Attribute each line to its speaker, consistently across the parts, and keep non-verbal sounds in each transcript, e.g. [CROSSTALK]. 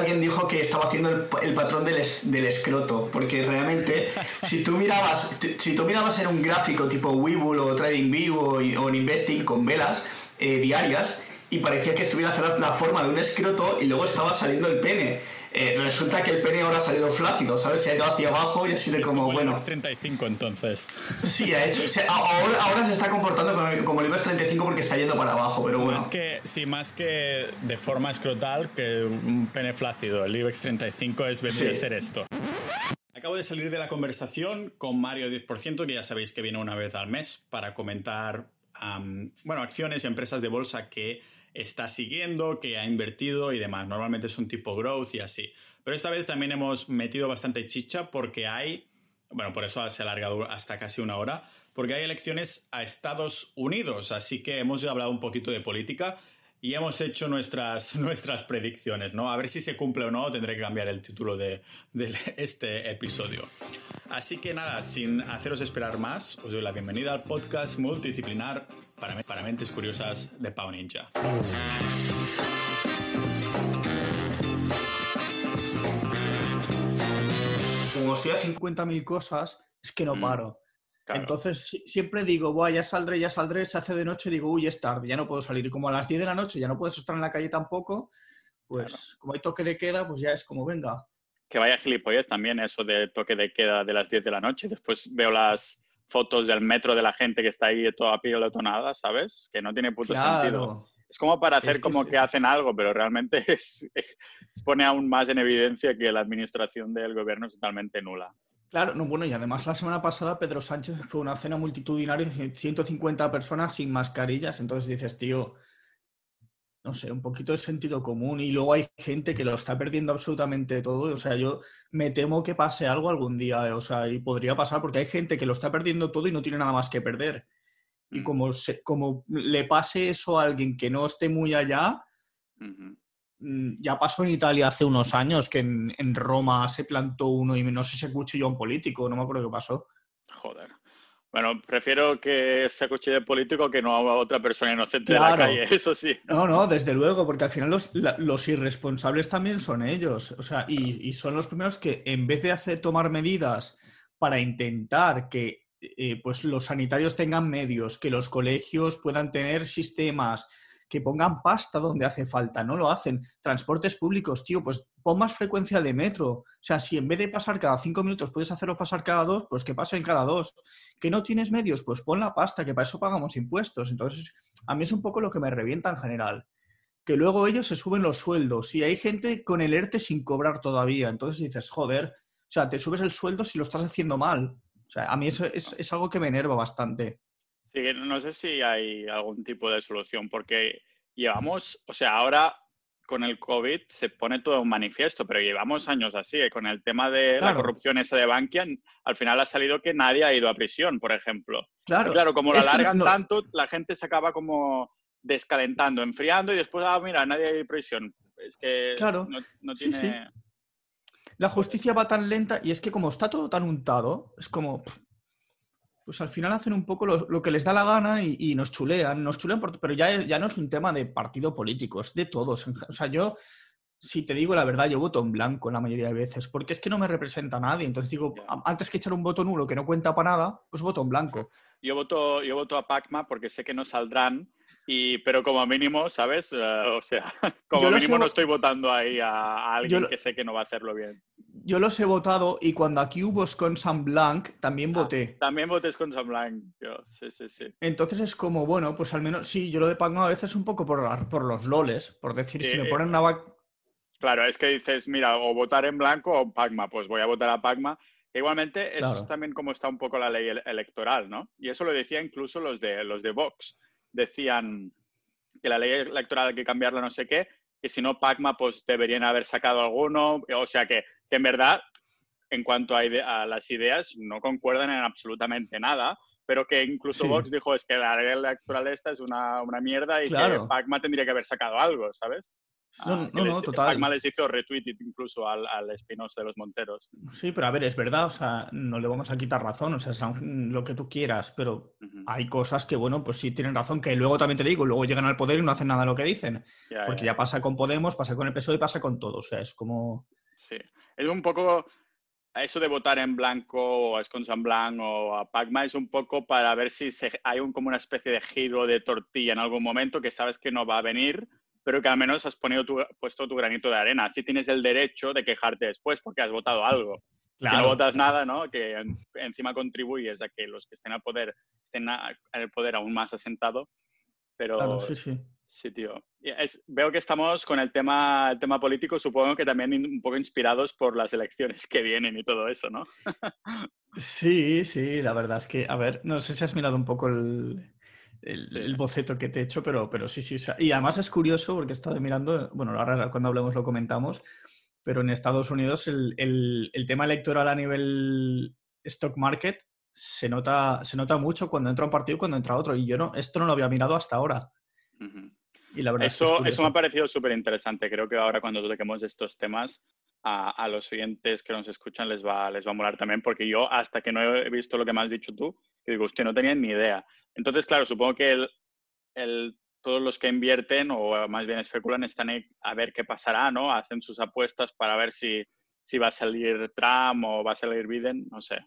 Speaker 1: alguien dijo que estaba haciendo el, patrón del, del, escroto, porque realmente si tú mirabas, si tú mirabas en un gráfico tipo Webull o TradingView o, o en Investing con velas eh, diarias y parecía que estuviera haciendo la forma de un escroto y luego estaba saliendo el pene. Eh, resulta que el pene ahora ha salido flácido, ¿sabes? Se ha ido hacia abajo y así de como,
Speaker 2: como
Speaker 1: bueno.
Speaker 2: El 35 entonces.
Speaker 1: Sí, ha hecho. ahora, se está comportando como el, IBEX 35 porque está yendo para abajo, pero bueno.
Speaker 2: Más que, sí, más que de forma escrotal que un pene flácido. El IBEX 35 es venir a ser esto. Acabo de salir de la conversación con Mario 10%, que ya sabéis que viene una vez al mes para comentar, bueno, acciones y empresas de bolsa que está siguiendo, que ha invertido y demás. Normalmente es un tipo growth y así. Pero esta vez también hemos metido bastante chicha porque hay, bueno, por eso se ha alargado hasta casi una hora, porque hay elecciones a Estados Unidos. Así que hemos hablado un poquito de política y hemos hecho nuestras, [LAUGHS] nuestras predicciones, ¿no? A ver si se cumple o no, tendré que cambiar el título de, de este episodio. Así que nada, sin haceros esperar más, os doy la bienvenida al podcast multidisciplinar para, para mentes curiosas de Pau Ninja.
Speaker 3: Como estoy a 50.000 cosas, es que no mm, Entonces siempre digo, Buah, ya saldré, ya saldré, se hace de noche, digo, uy, es tarde, ya no puedo salir. Y como a las 10 de la noche ya no puedes estar en la calle tampoco, pues como hay toque de queda, pues ya es como, venga,
Speaker 4: que vaya gilipollez también eso de toque de queda de las 10 de la noche. Después veo las fotos del metro de la gente que está ahí toda pilotonada, ¿sabes? Que no tiene puto sentido. Es como para hacer como que hacen algo, pero realmente [LAUGHS] es, pone aún más en evidencia que la administración del gobierno es totalmente nula.
Speaker 3: Claro, no, bueno, y además la semana pasada Pedro Sánchez fue una cena multitudinaria de 150 personas sin mascarillas, entonces dices, tío, no sé, un poquito de sentido común y luego hay gente que lo está perdiendo absolutamente todo. O sea, yo me temo que pase algo algún día, eh, o sea, y podría pasar porque hay gente que lo está perdiendo todo y no tiene nada más que perder. Y mm. como, como le pase eso a alguien que no esté muy allá, ya pasó en Italia hace unos años que en, en, Roma se plantó uno y no sé si se cuchilló a un político, no me acuerdo qué pasó.
Speaker 4: Joder. Bueno, prefiero que se cuchille político que no a otra persona inocente de la calle, [LAUGHS] eso sí.
Speaker 3: No, no, desde luego, porque al final los, irresponsables también son ellos. O sea, y, son los primeros que en vez de hacer tomar medidas para intentar que eh, pues los sanitarios tengan medios, que los colegios puedan tener sistemas, que pongan pasta donde hace falta, no lo hacen. Transportes públicos, tío, pues pon más frecuencia de metro. O sea, si en vez de pasar cada cinco minutos puedes hacerlo pasar cada dos, pues que pasen cada dos. Que no tienes medios, pues pon la pasta, que para eso pagamos impuestos. Entonces, a mí es un poco lo que me revienta en general. Que luego ellos se suben los sueldos y hay gente con el ERTE sin cobrar todavía. Entonces dices, joder, o sea, te subes el sueldo si lo estás haciendo mal. O sea, a mí eso es, es algo que me enerva bastante.
Speaker 4: Sí, no sé si hay algún tipo de solución, porque llevamos, o sea, ahora con el COVID se pone todo un manifiesto, pero llevamos años así, ¿eh? con el tema de la corrupción esa de Bankia, al final ha salido que nadie ha ido a prisión, por ejemplo. Claro, claro como lo alargan tanto, la gente se acaba como descalentando, enfriando y después, ah, mira, nadie ha ido a prisión. Es que
Speaker 3: claro. no, tiene... La justicia va tan lenta y es que como está todo tan untado, es como, pues al final hacen un poco lo, que les da la gana y, nos chulean, nos chulean, pero ya, ya no es un tema de partido político, es de todos. O sea, yo, si te digo la verdad, yo voto en blanco la mayoría de veces, porque es que no me representa a nadie. Entonces digo, antes que echar un voto nulo que no cuenta para nada, pues voto en blanco.
Speaker 4: Yo voto, yo voto a Pacma porque sé que no saldrán y, pero como mínimo, ¿sabes? Eh, o sea, [LAUGHS] como mínimo no estoy votando ahí a, alguien que sé que no va a hacerlo bien.
Speaker 3: Yo los he votado y cuando aquí hubo con San Blanc, también ah, voté.
Speaker 4: también voté con San Blanc, yo, sí, sí, sí.
Speaker 3: Entonces es como, bueno, pues al menos, sí, yo lo de Pacma a veces un poco por, por los loles, por decir, si me ponen una...
Speaker 4: Claro, es que dices, mira, o votar en blanco o Pacma, pues voy a votar a Pacma. Igualmente, es también como está un poco la ley electoral, ¿no? Y eso lo decía incluso los de, los de Vox decían que la ley electoral hay que cambiarla no sé qué, que si no Pacma pues deberían haber sacado alguno, o sea que, en verdad en cuanto a, a, las ideas no concuerdan en absolutamente nada, pero que incluso Vox dijo es que la ley electoral esta es una, una mierda y que Pacma tendría que haber sacado algo, ¿sabes? No, no, total. Pacma les hizo retweet incluso al, al Espinosa de los Monteros.
Speaker 3: Sí, pero a ver, es verdad, o sea, no le vamos a quitar razón, o sea, es lo que tú quieras, pero hay cosas que, bueno, pues sí tienen razón, que luego también te digo, luego llegan al poder y no hacen nada de lo que dicen. porque ya. pasa con Podemos, pasa con el PSOE y pasa con todo, o sea, es como...
Speaker 4: Sí, es un poco eso de votar en blanco o a Escons en blanco o a Pacma es un poco para ver si hay un, como una especie de giro de tortilla en algún momento que sabes que no va a venir pero que al menos has puesto tu granito de arena. Así tienes el derecho de quejarte después porque has votado algo. Si no votas nada, ¿no? Que encima contribuyes a que los que estén al poder estén en el poder aún más asentado. Pero
Speaker 3: claro, sí, sí.
Speaker 4: Sí, tío. veo que estamos con el tema, el tema político, supongo que también un poco inspirados por las elecciones que vienen y todo eso, ¿no? [LAUGHS]
Speaker 3: sí, sí, la verdad es que, a ver, no sé si has mirado un poco el, el, boceto que te he hecho, pero, pero sí, sí. y además es curioso porque he estado mirando, bueno, ahora cuando hablemos lo comentamos, pero en Estados Unidos el, tema electoral a nivel stock market se nota, se nota mucho cuando entra un partido y cuando entra otro. Y yo no, esto no lo había mirado hasta ahora.
Speaker 4: Y la verdad eso, eso me ha parecido súper interesante. Creo que ahora cuando toquemos estos temas, a, a, los oyentes que nos escuchan les va, les va a molar también, porque yo hasta que no he visto lo que me has dicho tú, que digo, usted no tenía ni idea. Entonces, claro, supongo que el, todos los que invierten o más bien especulan están a ver qué pasará, ¿no? Hacen sus apuestas para ver si, si va a salir Trump o va a salir Biden, no sé.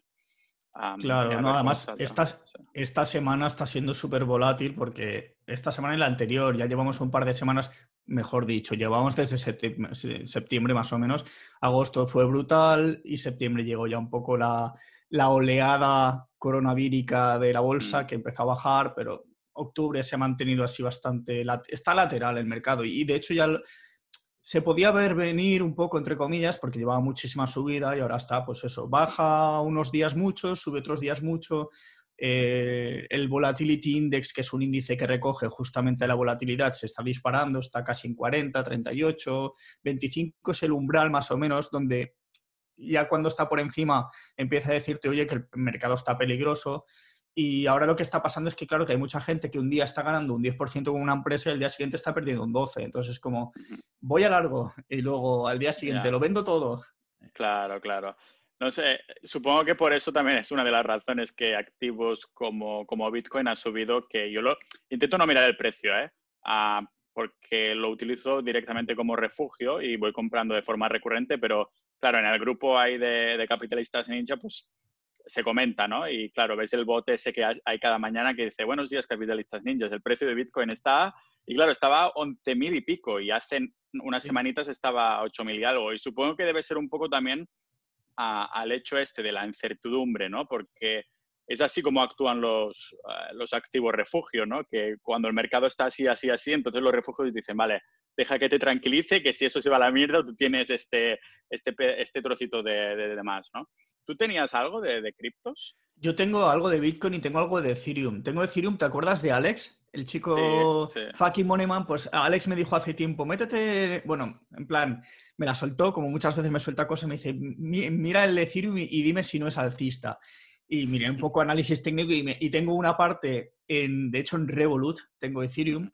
Speaker 3: claro, no, además esta, esta semana está siendo súper volátil porque esta semana y la anterior ya llevamos un par de semanas, mejor dicho, llevamos desde septiembre más o menos. Agosto fue brutal y septiembre llegó ya un poco la, la oleada coronavírica de la bolsa mm. que empezó a bajar, pero octubre se ha mantenido así bastante, está lateral el mercado y de hecho ya se podía ver venir un poco, entre comillas, porque llevaba muchísima subida y ahora está, pues eso, baja unos días mucho, sube otros días mucho. Eh, el Volatility Index, que es un índice que recoge justamente la volatilidad, se está disparando, está casi en 40, 38, 25 es el umbral más o menos donde ya cuando está por encima empieza a decirte, oye, que el mercado está peligroso. Y ahora lo que está pasando es que, claro, que hay mucha gente que un día está ganando un 10% con una empresa y el día siguiente está perdiendo un 12%. Entonces es como, voy a largo y luego al día siguiente lo vendo todo.
Speaker 4: Claro, claro. No sé, supongo que por eso también es una de las razones que activos como, como Bitcoin ha subido, que yo lo intento no mirar el precio, ¿eh? Ah, porque lo utilizo directamente como refugio y voy comprando de forma recurrente, pero claro, en el grupo hay de, capitalistas ninja, pues se comenta, ¿no? Y claro, ves el bote ese que hay cada mañana que dice, buenos días capitalistas ninjas, el precio de Bitcoin está, y claro, estaba 11.000 y pico, y hace unas semanitas estaba 8.000 y algo, y supongo que debe ser un poco también al hecho este de la incertidumbre, ¿no? Porque es así como actúan los, eh, los activos refugios, ¿no? Que cuando el mercado está así, así, así, entonces los refugios dicen, vale, deja que te tranquilice, que si eso se va a la mierda, tú tienes este, este, este trocito de, de, más, ¿no? ¿Tú tenías algo de, de, criptos?
Speaker 3: Yo tengo algo de Bitcoin y tengo algo de Ethereum. Tengo Ethereum, ¿te acuerdas de Alex? El chico fucking Moneyman, pues Alex me dijo hace tiempo, métete, bueno, en plan, me la soltó, como muchas veces me suelta cosas, me dice, mira el Ethereum y dime si no es alcista y miré un poco análisis técnico y, tengo una parte, en, de hecho en Revolut, tengo Ethereum,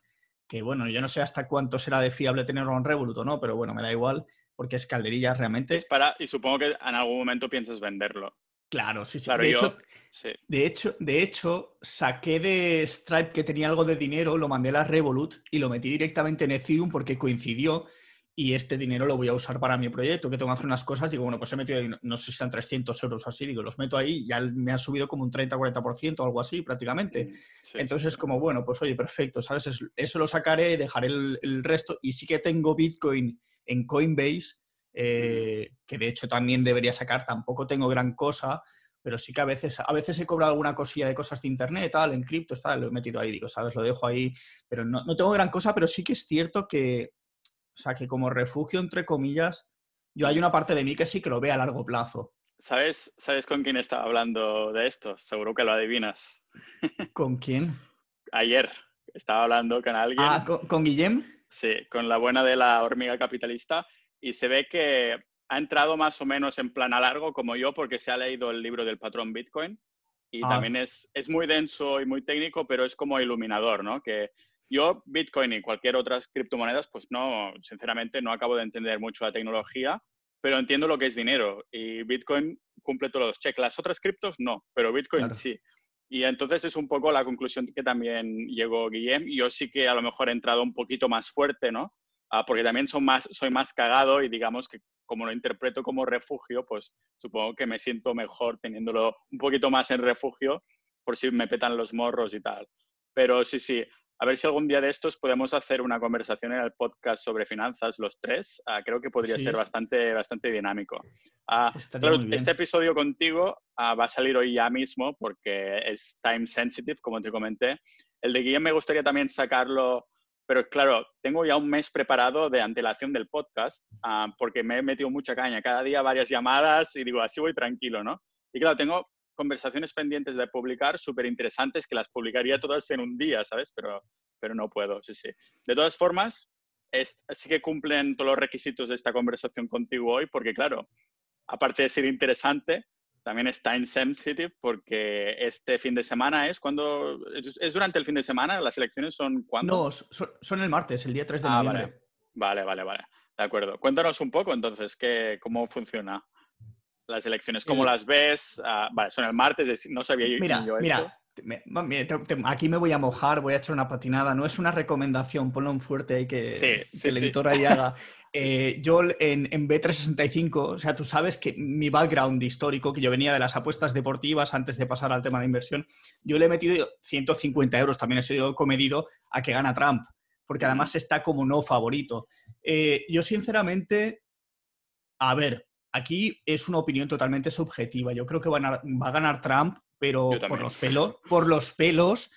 Speaker 3: que bueno, yo no sé hasta cuánto será de fiable tenerlo en Revolut o no, pero bueno, me da igual, porque es calderilla realmente.
Speaker 4: Es para, y supongo que en algún momento piensas venderlo.
Speaker 3: Claro, sí, sí. de, hecho, de, hecho, de hecho, saqué de Stripe que tenía algo de dinero, lo mandé a la Revolut y lo metí directamente en Ethereum porque coincidió y este dinero lo voy a usar para mi proyecto, que tengo que hacer unas cosas, digo, bueno, pues he metido ahí, no sé si están 300 euros así, digo, los meto ahí, ya me ha subido como un 30-40% o algo así prácticamente. Mm, Entonces es como, bueno, pues oye, perfecto, ¿sabes? Eso lo sacaré, dejaré el, resto y sí que tengo Bitcoin en Coinbase, eh, que de hecho también debería sacar, tampoco tengo gran cosa, pero sí que a veces, a veces he cobrado alguna cosilla de cosas de internet, tal, en cripto, tal, lo he metido ahí, digo, ¿sabes? Lo dejo ahí, pero no, no tengo gran cosa, pero sí que es cierto que o sea, que como refugio, entre comillas, yo hay una parte de mí que sí que lo ve a largo plazo.
Speaker 4: ¿Sabes, ¿Sabes con quién estaba hablando de esto? Seguro que lo adivinas. [LAUGHS]
Speaker 3: ¿Con quién?
Speaker 4: Ayer estaba hablando con alguien.
Speaker 3: Ah, ¿con, Guillem?
Speaker 4: Sí, con la buena de la hormiga capitalista. Y se ve que ha entrado más o menos en plan a largo como yo porque se ha leído el libro del patrón Bitcoin. Y ah. también es, es muy denso y muy técnico, pero es como iluminador, ¿no? Que Yo, Bitcoin y cualquier otras criptomonedas, pues no, sinceramente no acabo de entender mucho la tecnología, pero entiendo lo que es dinero y Bitcoin cumple todos los checks. Las otras criptos no, pero Bitcoin sí. Y entonces es un poco la conclusión que también llegó Guillem. Yo sí que a lo mejor he entrado un poquito más fuerte, ¿no? Ah, porque también son más, soy más cagado y digamos que como lo interpreto como refugio, pues supongo que me siento mejor teniéndolo un poquito más en refugio por si me petan los morros y tal. Pero sí, sí, a ver si algún día de estos podemos hacer una conversación en el podcast sobre finanzas los tres. Ah, creo que podría ser bastante, bastante dinámico. Ah, este episodio contigo va a salir hoy ya mismo porque es time sensitive, como te comenté. El de Guillem me gustaría también sacarlo pero claro, tengo ya un mes preparado de antelación del podcast ah, porque me he metido mucha caña. Cada día varias llamadas y digo, así voy tranquilo, ¿no? Y claro, tengo conversaciones pendientes de publicar súper interesantes que las publicaría todas en un día, ¿sabes? Pero, pero no puedo, sí, sí. De todas formas, sí que cumplen todos los requisitos de esta conversación contigo hoy porque, claro, aparte de ser interesante, también es time sensitive porque este fin de semana es cuando... ¿Es durante el fin de semana? ¿Las elecciones son cuándo?
Speaker 3: No, son, el martes, el día 3 de ah,
Speaker 4: noviembre. Vale. vale, vale, De acuerdo. Cuéntanos un poco entonces qué, cómo funciona las elecciones, cómo las ves. Ah, vale, son el martes, no sabía yo.
Speaker 3: Mira, mira, aquí me voy a mojar, voy a echar una patinada. No es una recomendación, ponlo en fuerte ahí que, el editor ahí haga. Eh, yo en, B365, o sea, tú sabes que mi background histórico, que yo venía de las apuestas deportivas antes de pasar al tema de inversión, yo le he metido 150 euros, también he sido comedido a que gana Trump, porque además está como no favorito. Eh, yo sinceramente, a ver, aquí es una opinión totalmente subjetiva. Yo creo que va a ganar Trump, pero por los pelos, por los pelos,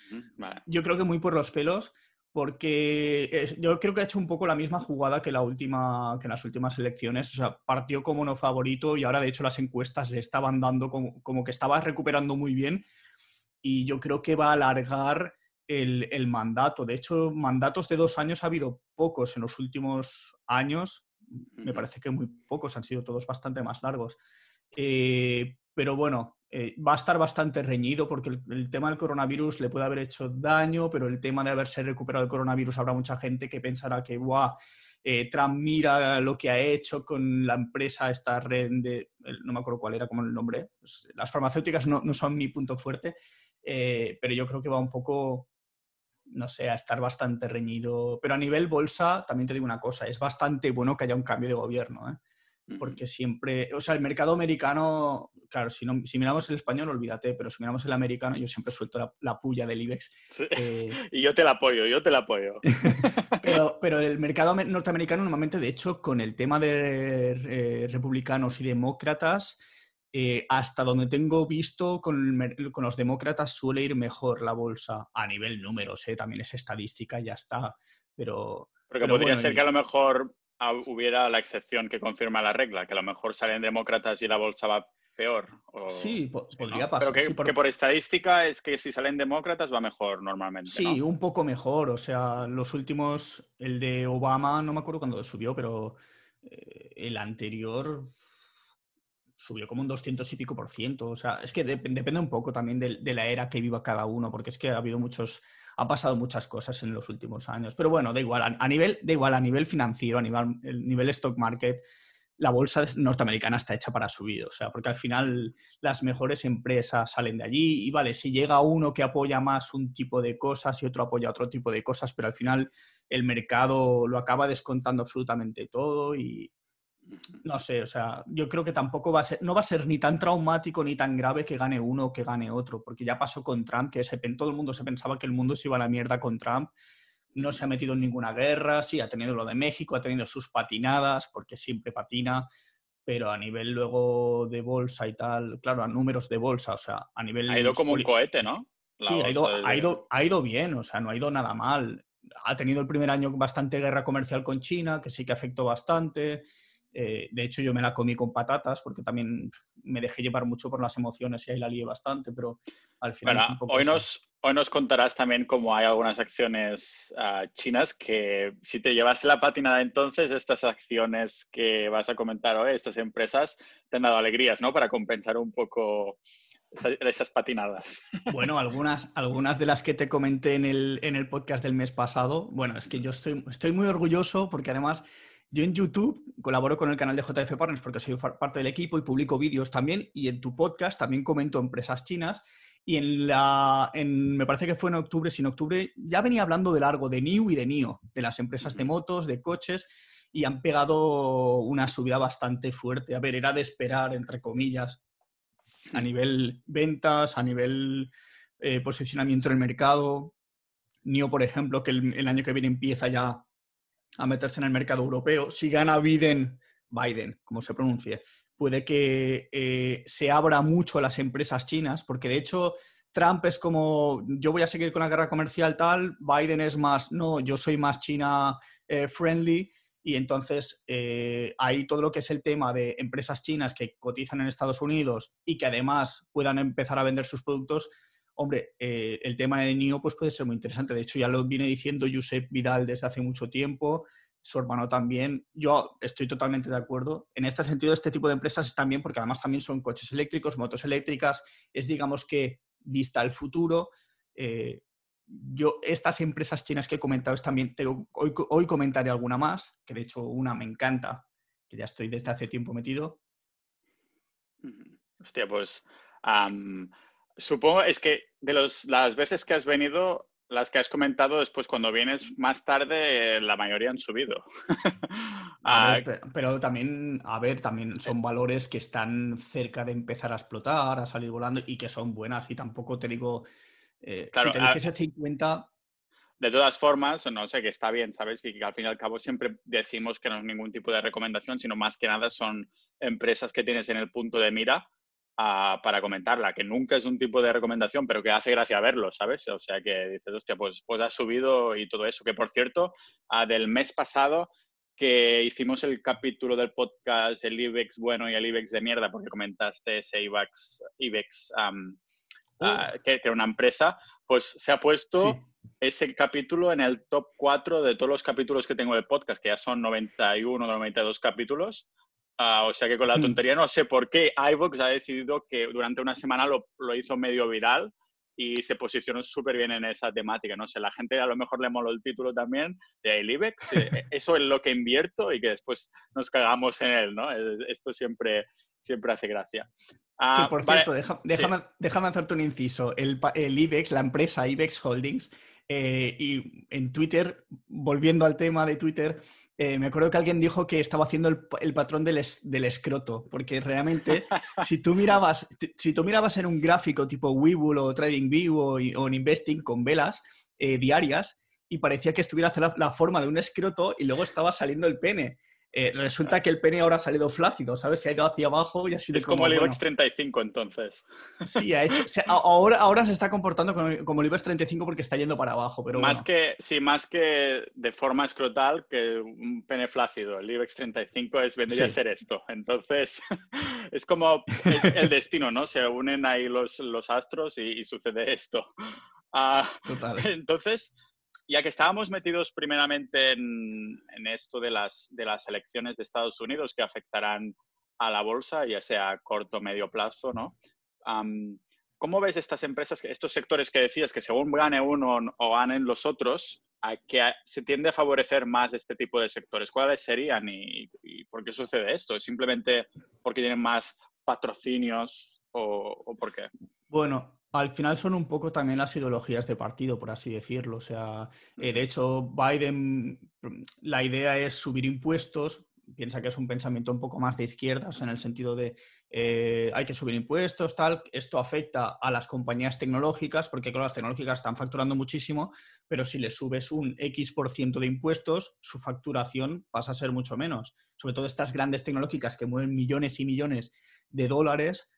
Speaker 3: yo creo que muy por los pelos porque yo creo que ha hecho un poco la misma jugada que, la última, que en las últimas elecciones. O sea, partió como no favorito y ahora, de hecho, las encuestas le estaban dando como, que estaba recuperando muy bien. Y yo creo que va a alargar el, mandato. De hecho, mandatos de dos años ha habido pocos en los últimos años. Me parece que muy pocos, han sido todos bastante más largos. Eh, pero bueno, eh, va a estar bastante reñido porque el, tema del coronavirus le puede haber hecho daño, pero el tema de haberse recuperado el coronavirus habrá mucha gente que pensará que, guau, eh, Trump mira lo que ha hecho con la empresa, esta red de, no me acuerdo cuál era como el nombre, pues, las farmacéuticas no, son mi punto fuerte, eh, pero yo creo que va un poco, no sé, a estar bastante reñido. Pero a nivel bolsa, también te digo una cosa, es bastante bueno que haya un cambio de gobierno. ¿eh? porque siempre, o sea, el mercado americano, claro, si, no, si miramos el español, olvídate, pero si miramos el americano, yo siempre suelto la, puya del IBEX.
Speaker 4: Eh, [LAUGHS] y yo te la apoyo, yo te la apoyo. [LAUGHS]
Speaker 3: pero, pero el mercado norteamericano normalmente, de hecho, con el tema de eh, republicanos y demócratas, eh, hasta donde tengo visto, con, con, los demócratas suele ir mejor la bolsa a nivel números, también es estadística y ya está. Pero,
Speaker 4: pero podría ser que a lo mejor hubiera la excepción que confirma la regla, que a lo mejor salen demócratas y la bolsa va peor.
Speaker 3: sí, podría pasar.
Speaker 4: Pero que, por... estadística es que si salen demócratas va mejor normalmente.
Speaker 3: Sí, un poco mejor. O sea, los últimos, el de Obama, no me acuerdo cuándo subió, pero eh, el anterior subió como un 200 y pico por ciento. O sea, es que depende un poco también de, la era que viva cada uno, porque es que ha habido muchos, ha pasado muchas cosas en los últimos años. Pero bueno, da igual, a, nivel, da igual, a nivel financiero, a nivel, el nivel stock market, la bolsa norteamericana está hecha para subir, o sea, porque al final las mejores empresas salen de allí y vale, si llega uno que apoya más un tipo de cosas y otro apoya otro tipo de cosas, pero al final el mercado lo acaba descontando absolutamente todo y, no sé, o sea, yo creo que tampoco va a ser, no va a ser ni tan traumático ni tan grave que gane uno o que gane otro, porque ya pasó con Trump, que se, todo el mundo se pensaba que el mundo se iba a la mierda con Trump, no se ha metido en ninguna guerra, sí, ha tenido lo de México, ha tenido sus patinadas, porque siempre patina, pero a nivel luego de bolsa y tal, claro, a números de bolsa, o sea, a nivel...
Speaker 4: Ha ido como un cohete, ¿no?
Speaker 3: sí, ha ido, ha, ido, ha ido bien, o sea, no ha ido nada mal. Ha tenido el primer año bastante guerra comercial con China, que sí que afectó bastante. Eh, de hecho, yo me la comí con patatas porque también me dejé llevar mucho por las emociones y ahí la lié bastante, pero al final... es un poco
Speaker 4: hoy, nos, hoy nos contarás también cómo hay algunas acciones ah, chinas que si te llevas la patinada entonces, estas acciones que vas a comentar hoy, estas empresas, te han dado alegrías, ¿no? Para compensar un poco esas patinadas. [LAUGHS]
Speaker 3: Bueno, algunas, algunas de las que te comenté en el, en el podcast del mes pasado, bueno, es que yo estoy, estoy muy orgulloso porque además yo en YouTube colaboro con el canal de JF Partners porque soy parte del equipo y publico vídeos también y en tu podcast también comento empresas chinas y en la, en, me parece que fue en octubre, sin octubre, ya venía hablando de largo de NIO y de NIO, de las empresas de motos, de coches, y han pegado una subida bastante fuerte. A ver, era de esperar, entre comillas, a nivel ventas, a nivel eh, posicionamiento en el mercado. NIO, por ejemplo, que el, año que viene empieza ya a meterse en el mercado europeo. Si gana Biden, Biden, como se pronuncie, puede que eh, se abra mucho a las empresas chinas, porque de hecho Trump es como, yo voy a seguir con la guerra comercial tal, Biden es más, no, yo soy más China eh, friendly y entonces eh, ahí todo lo que es el tema de empresas chinas que cotizan en Estados Unidos y que además puedan empezar a vender sus productos, hombre, eh, el tema de NIO pues puede ser muy interesante. De hecho, ya lo viene diciendo Josep Vidal desde hace mucho tiempo, su hermano también. Yo estoy totalmente de acuerdo. En este sentido, este tipo de empresas están bien porque además también son coches eléctricos, motos eléctricas, es digamos que vista al futuro. Eh, yo, estas empresas chinas que he comentado también, hoy, hoy, comentaré alguna más, que de hecho una me encanta, que ya estoy desde hace tiempo metido.
Speaker 4: Hostia, pues supongo, es que de los, las veces que has venido, las que has comentado después cuando vienes más tarde, la mayoría han subido. [LAUGHS]
Speaker 3: Ah, pero, también, a ver, también son valores que están cerca de empezar a explotar, a salir volando y que son buenas. Y tampoco te digo, eh, si te dijese 50...
Speaker 4: De todas formas, no sé, que está bien, ¿sabes? Y que al fin y al cabo siempre decimos que no es ningún tipo de recomendación, sino más que nada son empresas que tienes en el punto de mira ah, para comentarla, que nunca es un tipo de recomendación, pero que hace gracia verlo, ¿sabes? O sea, que dices, hostia, pues, pues ha subido y todo eso. Que por cierto, ah, del mes pasado que hicimos el capítulo del podcast, el IBEX bueno y el IBEX de mierda, porque comentaste ese IBEX, IBEX Ah, que, era una empresa, pues se ha puesto ese capítulo en el top 4 de todos los capítulos que tengo del podcast, que ya son 91 o 92 capítulos. Ah, o sea que con la [LAUGHS] tontería no sé por qué iVoox ha decidido que durante una semana lo, lo hizo medio viral y se posicionó súper bien en esa temática. No sé, la gente a lo mejor le moló el título también de el IBEX. [LAUGHS] Eh, eso es lo que invierto y que después nos cagamos en él, ¿no? Esto siempre, siempre hace gracia.
Speaker 3: Ah, por cierto, déjame, hacerte un inciso. El, el, IBEX, la empresa IBEX Holdings, eh, y en Twitter, volviendo al tema de Twitter, eh, me acuerdo que alguien dijo que estaba haciendo el, patrón del, del, escroto, porque realmente, [LAUGHS] si tú mirabas, si tú mirabas en un gráfico tipo Webull o TradingView o, o en Investing con velas eh, diarias, y parecía que estuviera haciendo la, forma de un escroto y luego estaba saliendo el pene. Eh, resulta que el pene ahora ha salido flácido, ¿sabes? Se ha ido hacia abajo y sido
Speaker 4: Es como, el IBEX 35 entonces.
Speaker 3: Sí, ha hecho, ahora, ahora se está comportando como, el IBEX 35 porque está yendo para abajo, pero
Speaker 4: más que Sí, más que de forma escrotal que un pene flácido. El IBEX 35 es vendría a ser esto. Entonces, [LAUGHS] es como el destino, ¿no? Se unen ahí los, los astros y, sucede esto. Ah, Total. Entonces, ya que estábamos metidos primeramente en, esto de las, elecciones de Estados Unidos que afectarán a la bolsa, ya sea a corto o medio plazo, ¿no? ¿Cómo ves estas empresas, estos sectores que decías que según gane uno o ganen los otros, a se tiende a favorecer más este tipo de sectores? ¿Cuáles serían y, por qué sucede esto? ¿Es simplemente porque tienen más patrocinios o, o por qué?
Speaker 3: Bueno, al final son un poco también las ideologías de partido, por así decirlo. O sea, eh, de hecho, Biden, la idea es subir impuestos. Piensa que es un pensamiento un poco más de izquierdas en el sentido de eh, hay que subir impuestos, tal. Esto afecta a las compañías tecnológicas, porque claro, las tecnológicas están facturando muchísimo, pero si le subes un X por ciento de impuestos, su facturación pasa a ser mucho menos. Sobre todo estas grandes tecnológicas que mueven millones y millones de dólares,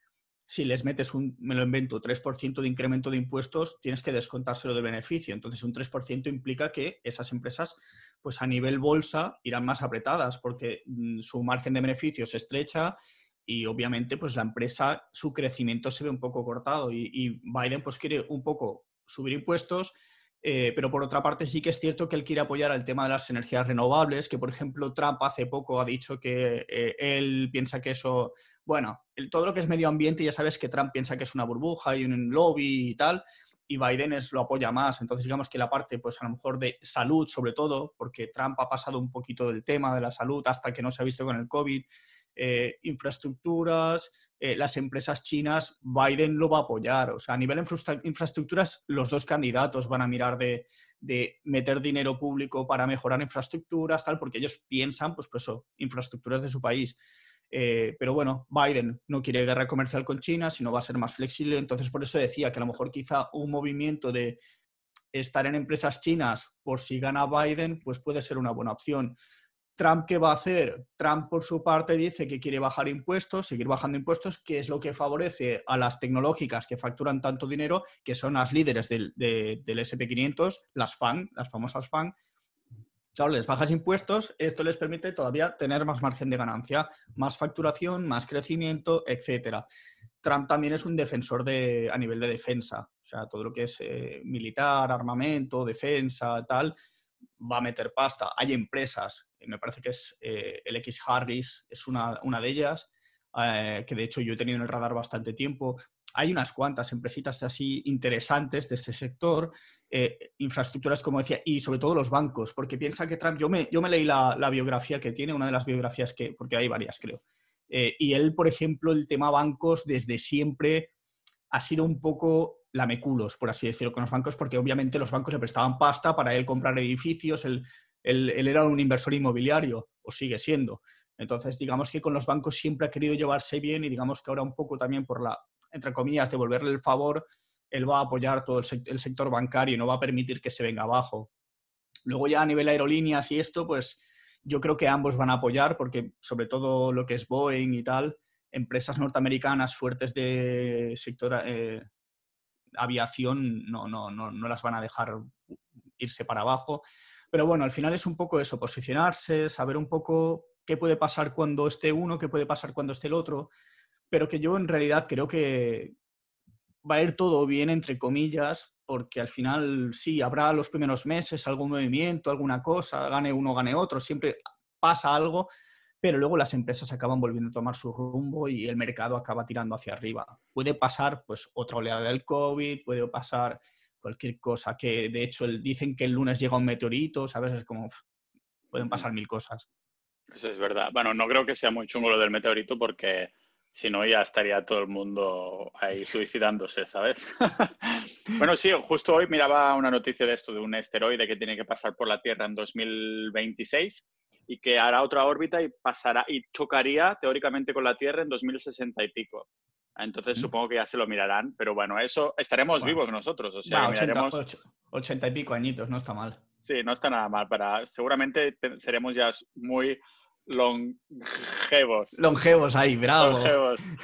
Speaker 3: si les metes un, me lo invento, 3% de incremento de impuestos, tienes que descontárselo de beneficio. Entonces, un 3% implica que esas empresas, pues a nivel bolsa, irán más apretadas porque mm, su margen de beneficio se estrecha y obviamente, pues la empresa, su crecimiento se ve un poco cortado. Y, Biden, pues quiere un poco subir impuestos, Eh, pero por otra parte sí que es cierto que él quiere apoyar el tema de las energías renovables, que por ejemplo Trump hace poco ha dicho que eh, él piensa que eso, bueno, todo lo que es medio ambiente ya sabes que Trump piensa que es una burbuja y un lobby y tal, y Biden es, lo apoya más. Entonces, digamos que la parte, pues a lo mejor de salud, sobre todo, porque Trump ha pasado un poquito del tema de la salud hasta que no se ha visto con el COVID, eh, infraestructuras, eh, las empresas chinas, Biden lo va a apoyar. O sea, a nivel de infraestructuras, los dos candidatos van a mirar de, meter dinero público para mejorar infraestructuras, tal, porque ellos piensan, pues, pues eso, infraestructuras de su país. Eh, pero bueno, Biden no quiere guerra comercial con China, sino va a ser más flexible. Entonces, por eso decía que a lo mejor quizá un movimiento de estar en empresas chinas por si gana Biden, pues puede ser una buena opción. Trump, ¿qué va a hacer? Trump, por su parte, dice que quiere bajar impuestos, seguir bajando impuestos, que es lo que favorece a las tecnológicas que facturan tanto dinero, que son las líderes del, del SP500, las FAN, las famosas FAN, Claro, les bajas impuestos, esto les permite todavía tener más margen de ganancia, más facturación, más crecimiento, etcétera. Trump también es un defensor de, a nivel de defensa, o sea, todo lo que es eh, militar, armamento, defensa, tal, va a meter pasta. Hay empresas, me parece que es eh, el X Harris, es una, una de ellas, eh, que de hecho yo he tenido en el radar bastante tiempo, hay unas cuantas empresitas así interesantes de este sector, eh, infraestructuras, como decía, y sobre todo los bancos, porque piensa que Trump, yo me, yo me leí la, biografía que tiene, una de las biografías que, porque hay varias, creo, eh, y él, por ejemplo, el tema bancos desde siempre ha sido un poco lameculos, por así decirlo, con los bancos, porque obviamente los bancos le prestaban pasta para él comprar edificios, él, él era un inversor inmobiliario, o sigue siendo. Entonces, digamos que con los bancos siempre ha querido llevarse bien y digamos que ahora un poco también por la entre comillas, devolverle el favor, él va a apoyar todo el, sector bancario y no va a permitir que se venga abajo. Luego ya a nivel aerolíneas y esto, pues yo creo que ambos van a apoyar porque sobre todo lo que es Boeing y tal, empresas norteamericanas fuertes de sector eh, aviación no, no, no, no las van a dejar irse para abajo. Pero bueno, al final es un poco eso, posicionarse, saber un poco qué puede pasar cuando esté uno, qué puede pasar cuando esté el otro pero que yo en realidad creo que va a ir todo bien, entre comillas, porque al final sí, habrá los primeros meses algún movimiento, alguna cosa, gane uno, gane otro, siempre pasa algo, pero luego las empresas acaban volviendo a tomar su rumbo y el mercado acaba tirando hacia arriba. Puede pasar pues otra oleada del COVID, puede pasar cualquier cosa, que de hecho dicen que el lunes llega un meteorito, ¿sabes? Es como, pueden pasar mil cosas.
Speaker 4: Eso es verdad. Bueno, no creo que sea muy chungo lo del meteorito porque si no, ya estaría todo el mundo ahí suicidándose, ¿sabes? [LAUGHS] bueno, sí, justo hoy miraba una noticia de esto, de un asteroide que tiene que pasar por la Tierra en 2026 y que hará otra órbita y pasará y chocaría teóricamente con la Tierra en 2060 y pico. Entonces supongo que ya se lo mirarán, pero bueno, eso estaremos vivos nosotros, o sea,
Speaker 3: 80, y pico añitos, no está mal.
Speaker 4: Sí, no está nada mal para. Seguramente seremos ya muy longevos.
Speaker 3: Longevos ahí, bravo.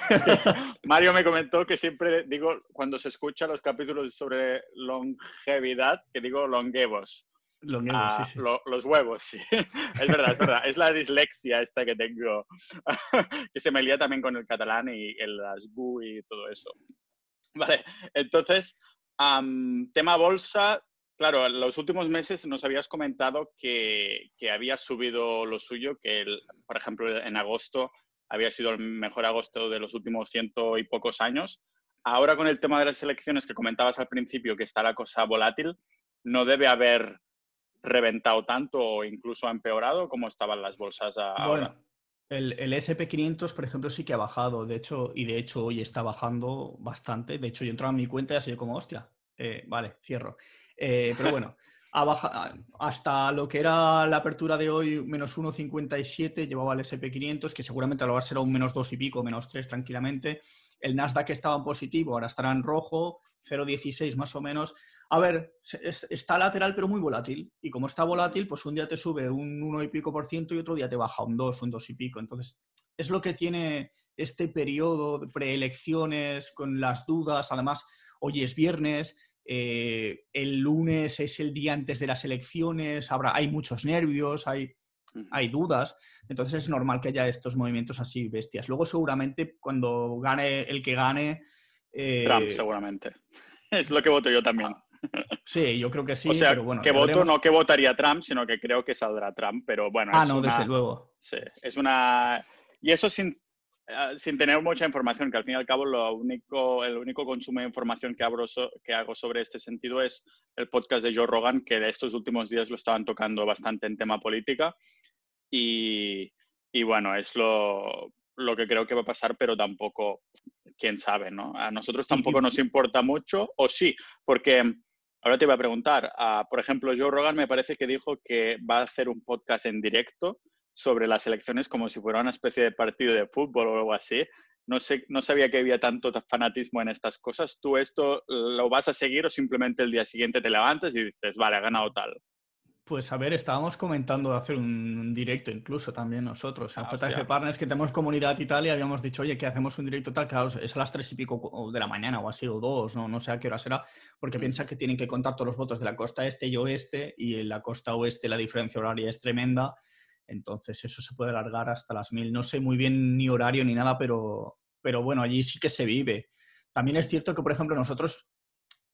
Speaker 3: [LAUGHS]
Speaker 4: Mario me comentó que siempre digo, cuando se escucha los capítulos sobre longevidad, que digo longevos.
Speaker 3: Longevos, ah, sí,
Speaker 4: los huevos, sí. [LAUGHS] es verdad, es verdad. Es la dislexia esta que tengo, [LAUGHS] que se me lía también con el catalán y el las y todo eso. Vale, entonces, tema bolsa, Claro, en los últimos meses nos habías comentado que, había subido lo suyo, que por ejemplo en agosto había sido el mejor agosto de los últimos ciento y pocos años. Ahora con el tema de las elecciones que comentabas al principio, que está la cosa volátil, ¿no debe haber reventado tanto o incluso ha empeorado como estaban las bolsas?
Speaker 3: Bueno, el, el SP500, por ejemplo, sí que ha bajado, de hecho, y de hecho hoy está bajando bastante. De hecho, yo entraba en mi cuenta y así como, hostia, eh, vale, cierro. Eh, pero bueno, hasta lo que era la apertura de hoy, menos 1,57, llevaba el SP500, que seguramente lo va a ser un menos 2 y pico, menos 3 tranquilamente. El Nasdaq estaba en positivo, ahora estará en rojo, 0,16 más o menos. A ver, está lateral pero muy volátil. Y como está volátil, pues un día te sube un 1 y pico por ciento y otro día te baja un 2, un 2 y pico. Entonces, es lo que tiene este periodo de preelecciones con las dudas. Además, hoy es viernes, eh, el lunes es el día antes de las elecciones, habrá, hay muchos nervios, hay, hay dudas, entonces es normal que haya estos movimientos así bestias. Luego seguramente cuando gane el que gane...
Speaker 4: Eh, Trump, seguramente. [LAUGHS] Es lo que voto yo también.
Speaker 3: Sí, yo creo que [LAUGHS] sí.
Speaker 4: O sea,
Speaker 3: pero bueno,
Speaker 4: que voto no que votaría Trump, sino que creo que saldrá Trump, pero bueno.
Speaker 3: Ah, no, desde luego.
Speaker 4: Sí, es una... Y eso sin, eh, sin tener mucha información, que al fin y al cabo lo único, el único consumo de información que, que hago sobre este sentido es el podcast de Joe Rogan, que de estos últimos días lo estaban tocando bastante en tema política. Y, y bueno, es lo, lo que creo que va a pasar, pero tampoco, quién sabe, ¿no? A nosotros tampoco nos importa mucho, o sí, porque ahora te iba a preguntar, por ejemplo, Joe Rogan me parece que dijo que va a hacer un podcast en directo sobre las elecciones como si fuera una especie de partido de fútbol o algo así. No, sé, no sabía que había tanto fanatismo en estas cosas. ¿Tú esto lo vas a seguir o simplemente el día siguiente te levantas y dices, vale, ha ganado tal?
Speaker 3: Pues a ver, estábamos comentando de hacer un directo incluso también nosotros. En JF Partners que tenemos comunidad y tal y habíamos dicho, oye, que hacemos un directo tal, claro, es a las tres y pico de la mañana o así, o dos, no, no sé a qué hora será, porque mm. piensa que tienen que contar todos los votos de la costa este y oeste y en la costa oeste la diferencia horaria es tremenda, entonces eso se puede alargar hasta las mil. No sé muy bien ni horario ni nada, pero, pero bueno, allí sí que se vive. También es cierto que, por ejemplo, nosotros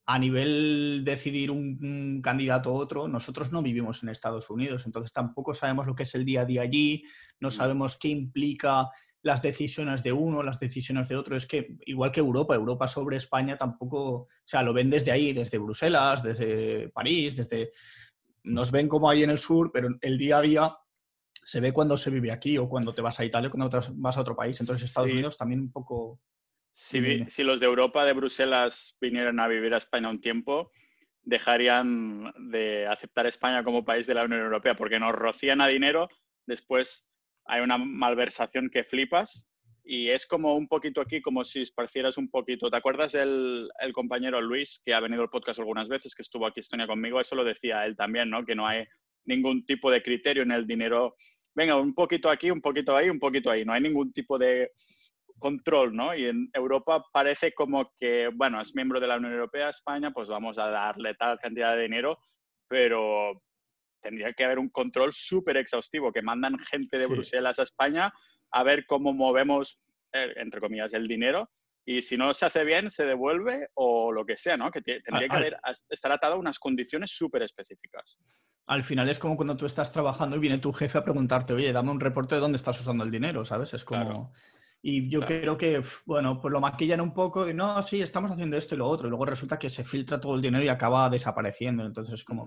Speaker 3: a nivel decidir un, candidato u otro, nosotros no vivimos en Estados Unidos, entonces tampoco sabemos lo que es el día a día allí, no mm. sabemos qué implica las decisiones de uno, las decisiones de otro. Es que igual que Europa, Europa sobre España tampoco, o sea, lo ven desde ahí, desde Bruselas, desde París, desde... Nos ven como ahí en el sur, pero el día a día se ve cuando se vive aquí o cuando te vas a Italia o cuando vas a otro país. Entonces Estados Unidos también un poco
Speaker 4: si, los de Europa, de Bruselas, vinieran a vivir a España un tiempo, dejarían de aceptar España como país de la Unión Europea, porque nos rocían a dinero, después hay una malversación que flipas y es como un poquito aquí, como si parecieras un poquito. ¿Te acuerdas del el compañero Luis, que ha venido al podcast algunas veces, que estuvo aquí Estonia conmigo? Eso lo decía él también, ¿no? Que no hay ningún tipo de criterio en el dinero. Venga, un poquito aquí, un poquito ahí, un poquito ahí. No hay ningún tipo de control, ¿no? Y en Europa parece como que, bueno, es miembro de la Unión Europea, España, pues vamos a darle tal cantidad de dinero, pero tendría que haber un control súper exhaustivo, que mandan gente de Bruselas a España a ver cómo movemos, eh, entre comillas, el dinero. Y si no se hace bien, se devuelve o lo que sea, ¿no? Que tendría que haber, estar atado a unas condiciones súper específicas.
Speaker 3: Al final es como cuando tú estás trabajando y viene tu jefe a preguntarte, oye, dame un reporte de dónde estás usando el dinero, ¿sabes? Es como... Y yo creo que, bueno, pues lo maquillan un poco de, no, sí, estamos haciendo esto y lo otro, y luego resulta que se filtra todo el dinero y acaba desapareciendo. Entonces, como,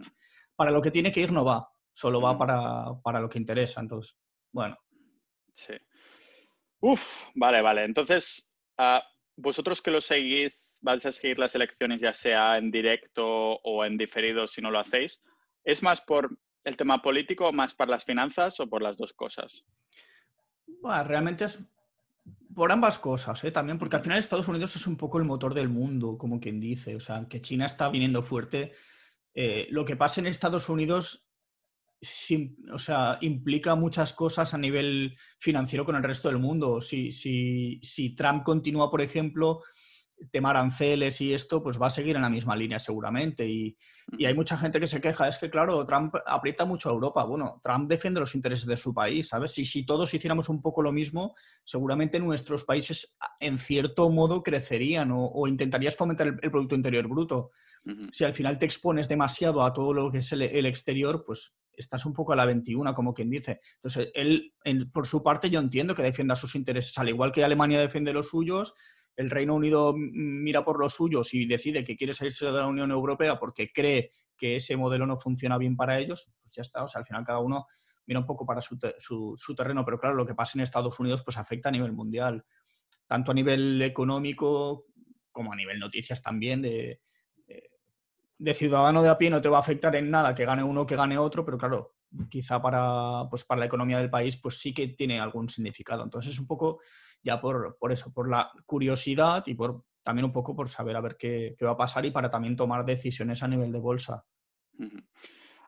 Speaker 3: para lo que tiene que ir no va, solo va para, para lo que interesa. Entonces, bueno.
Speaker 4: Sí. Uf, vale, vale. Entonces, ah, vosotros que lo seguís, vais a seguir las elecciones ya sea en directo o en diferido si no lo hacéis. ¿Es más por el tema político, o más para las finanzas o por las dos cosas?
Speaker 3: Bueno, realmente es por ambas cosas, ¿eh? también, porque al final Estados Unidos es un poco el motor del mundo, como quien dice. O sea, que China está viniendo fuerte. Eh, lo que pasa en Estados Unidos o sea, implica muchas cosas a nivel financiero con el resto del mundo. Si, si, si Trump continúa, por ejemplo, tema aranceles y esto, pues va a seguir en la misma línea seguramente. Y, hay mucha gente que se queja, es que claro, Trump aprieta mucho a Europa. Bueno, Trump defiende los intereses de su país, ¿sabes? Y si todos hiciéramos un poco lo mismo, seguramente nuestros países en cierto modo crecerían o, intentarías fomentar el, Producto Interior Bruto. Si al final te expones demasiado a todo lo que es el, exterior, pues estás un poco a la 21, como quien dice. Entonces, él, por su parte, yo entiendo que defienda sus intereses, al igual que Alemania defiende los suyos, el Reino Unido mira por los suyos y decide que quiere salirse de la Unión Europea porque cree que ese modelo no funciona bien para ellos, pues ya está. O sea, al final cada uno mira un poco para su, terreno, pero claro, lo que pasa en Estados Unidos pues afecta a nivel mundial, tanto a nivel económico como a nivel noticias también de, de ciudadano de a pie no te va a afectar en nada que gane uno que gane otro, pero claro, quizá para, pues para la economía del país pues sí que tiene algún significado. Entonces es un poco ya por, eso, por la curiosidad y por también un poco por saber a ver qué, va a pasar y para también tomar decisiones a nivel de bolsa.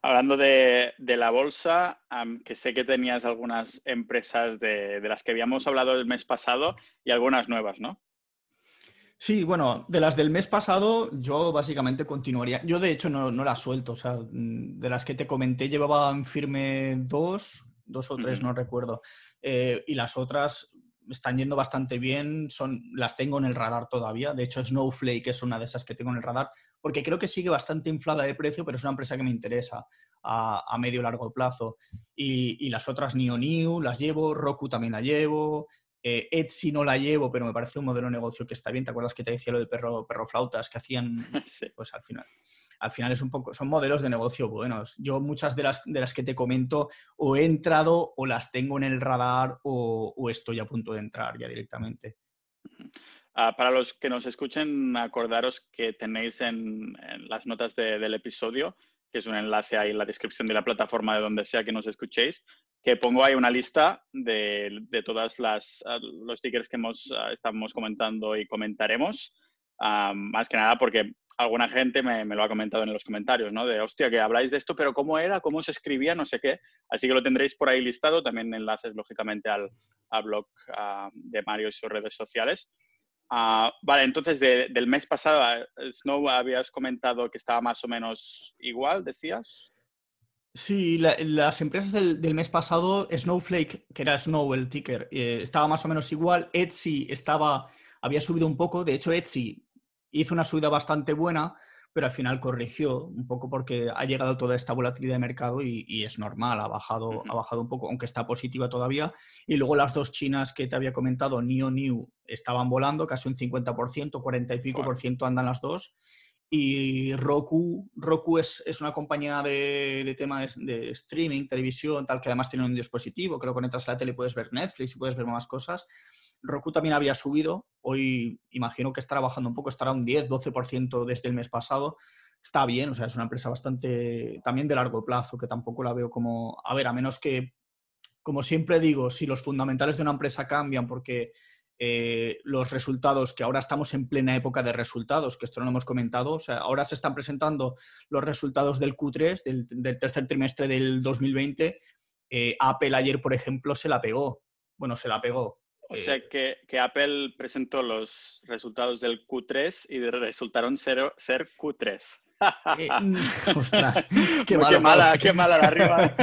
Speaker 4: Hablando de, la bolsa, que sé que tenías algunas empresas de, las que habíamos hablado el mes pasado y algunas nuevas, ¿no?
Speaker 3: Sí, bueno, de las del mes pasado yo básicamente continuaría. Yo de hecho no, no las suelto, o sea, de las que te comenté llevaba en firme dos, dos o tres, no recuerdo. Eh, y las otras están yendo bastante bien, son, las tengo en el radar todavía. De hecho, Snowflake es una de esas que tengo en el radar, porque creo que sigue bastante inflada de precio, pero es una empresa que me interesa a, a medio largo plazo. Y, y, las otras Neo New las llevo, Roku también la llevo, eh, Etsy no la llevo, pero me parece un modelo de negocio que está bien. ¿Te acuerdas que te decía lo de perro, perro flautas que hacían? [LAUGHS] Pues al final al final es un poco, son modelos de negocio buenos. Yo muchas de las, de las que te comento o he entrado o las tengo en el radar o, estoy a punto de entrar ya directamente.
Speaker 4: Ah, para los que nos escuchen, acordaros que tenéis en, las notas del episodio, que es un enlace ahí en la descripción de la plataforma de donde sea que nos escuchéis, que pongo ahí una lista de, de todas las ah, los stickers que hemos, ah, estamos comentando y comentaremos. más que nada porque alguna gente me, lo ha comentado en los comentarios, ¿no? De, hostia, que habláis de esto, pero ¿cómo era? ¿Cómo se escribía? No sé qué. Así que lo tendréis por ahí listado. También enlaces, lógicamente, al, blog ah, de Mario y sus redes sociales. Ah, vale, entonces del mes pasado, ah, Snow, habías comentado que estaba más o menos igual, decías.
Speaker 3: Sí, las empresas del, mes pasado, Snowflake, que era Snow el ticker, eh, estaba más o menos igual. Etsy estaba, había subido un poco. De hecho, Etsy hizo una subida bastante buena, pero al final corrigió un poco porque ha llegado toda esta volatilidad de mercado y, es normal, ha bajado, ha bajado un poco, aunque está positiva todavía. Y luego las dos chinas que te había comentado, Neo New, estaban volando casi un 50%, 40 y pico por ciento andan las dos. Y Roku, Roku es, es una compañía de, de temas de streaming, televisión, tal, que además tiene un dispositivo, creo que conectas a la tele puedes ver Netflix y puedes ver más cosas. Roku también había subido, hoy imagino que estará bajando un poco, estará un 10-12% desde el mes pasado. Está bien, o sea, es una empresa bastante también de largo plazo, que tampoco la veo como, a ver, a menos que, como siempre digo, si los fundamentales de una empresa cambian porque eh, los resultados, que ahora estamos en plena época de resultados, que esto no lo hemos comentado, o sea, ahora se están presentando los resultados del Q3, del, tercer trimestre del 2020. Eh, Apple ayer, por ejemplo, se la pegó. Bueno, se la pegó
Speaker 4: o sea que, Apple presentó los resultados del Q3 y resultaron ser, ser Q3.
Speaker 3: Eh, [LAUGHS] mm, [LAUGHS] ostras, [LAUGHS]
Speaker 4: qué, mala, qué mala la arriba.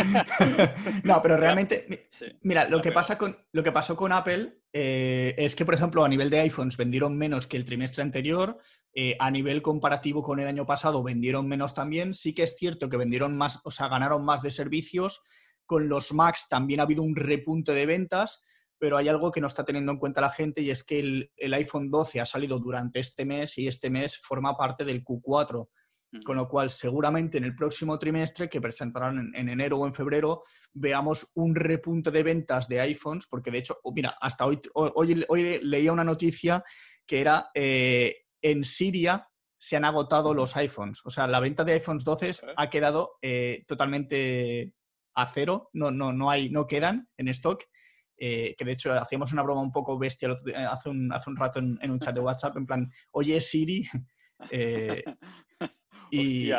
Speaker 3: no, pero realmente, mira, lo que, pasa con, lo que pasó con Apple eh, es que, por ejemplo, a nivel de iPhones vendieron menos que el trimestre anterior, eh, a nivel comparativo con el año pasado vendieron menos también, sí que es cierto que vendieron más, o sea, ganaron más de servicios, con los Macs también ha habido un repunte de ventas, pero hay algo que no está teniendo en cuenta la gente y es que el, iPhone 12 ha salido durante este mes y este mes forma parte del Q4. Con lo cual, seguramente en el próximo trimestre, que presentarán en, enero o en febrero, veamos un repunte de ventas de iPhones, porque de hecho, oh, mira, hasta hoy, hoy, hoy leía una noticia que era eh, en Siria se han agotado los iPhones. O sea, la venta de iPhones 12 ha quedado eh, totalmente a cero, no, no, no, hay, no quedan en stock. Eh, que de hecho hacíamos una broma un poco bestia hace, un, hace un rato en, un chat de WhatsApp, en plan, oye Siri. [LAUGHS]
Speaker 4: Eh, y,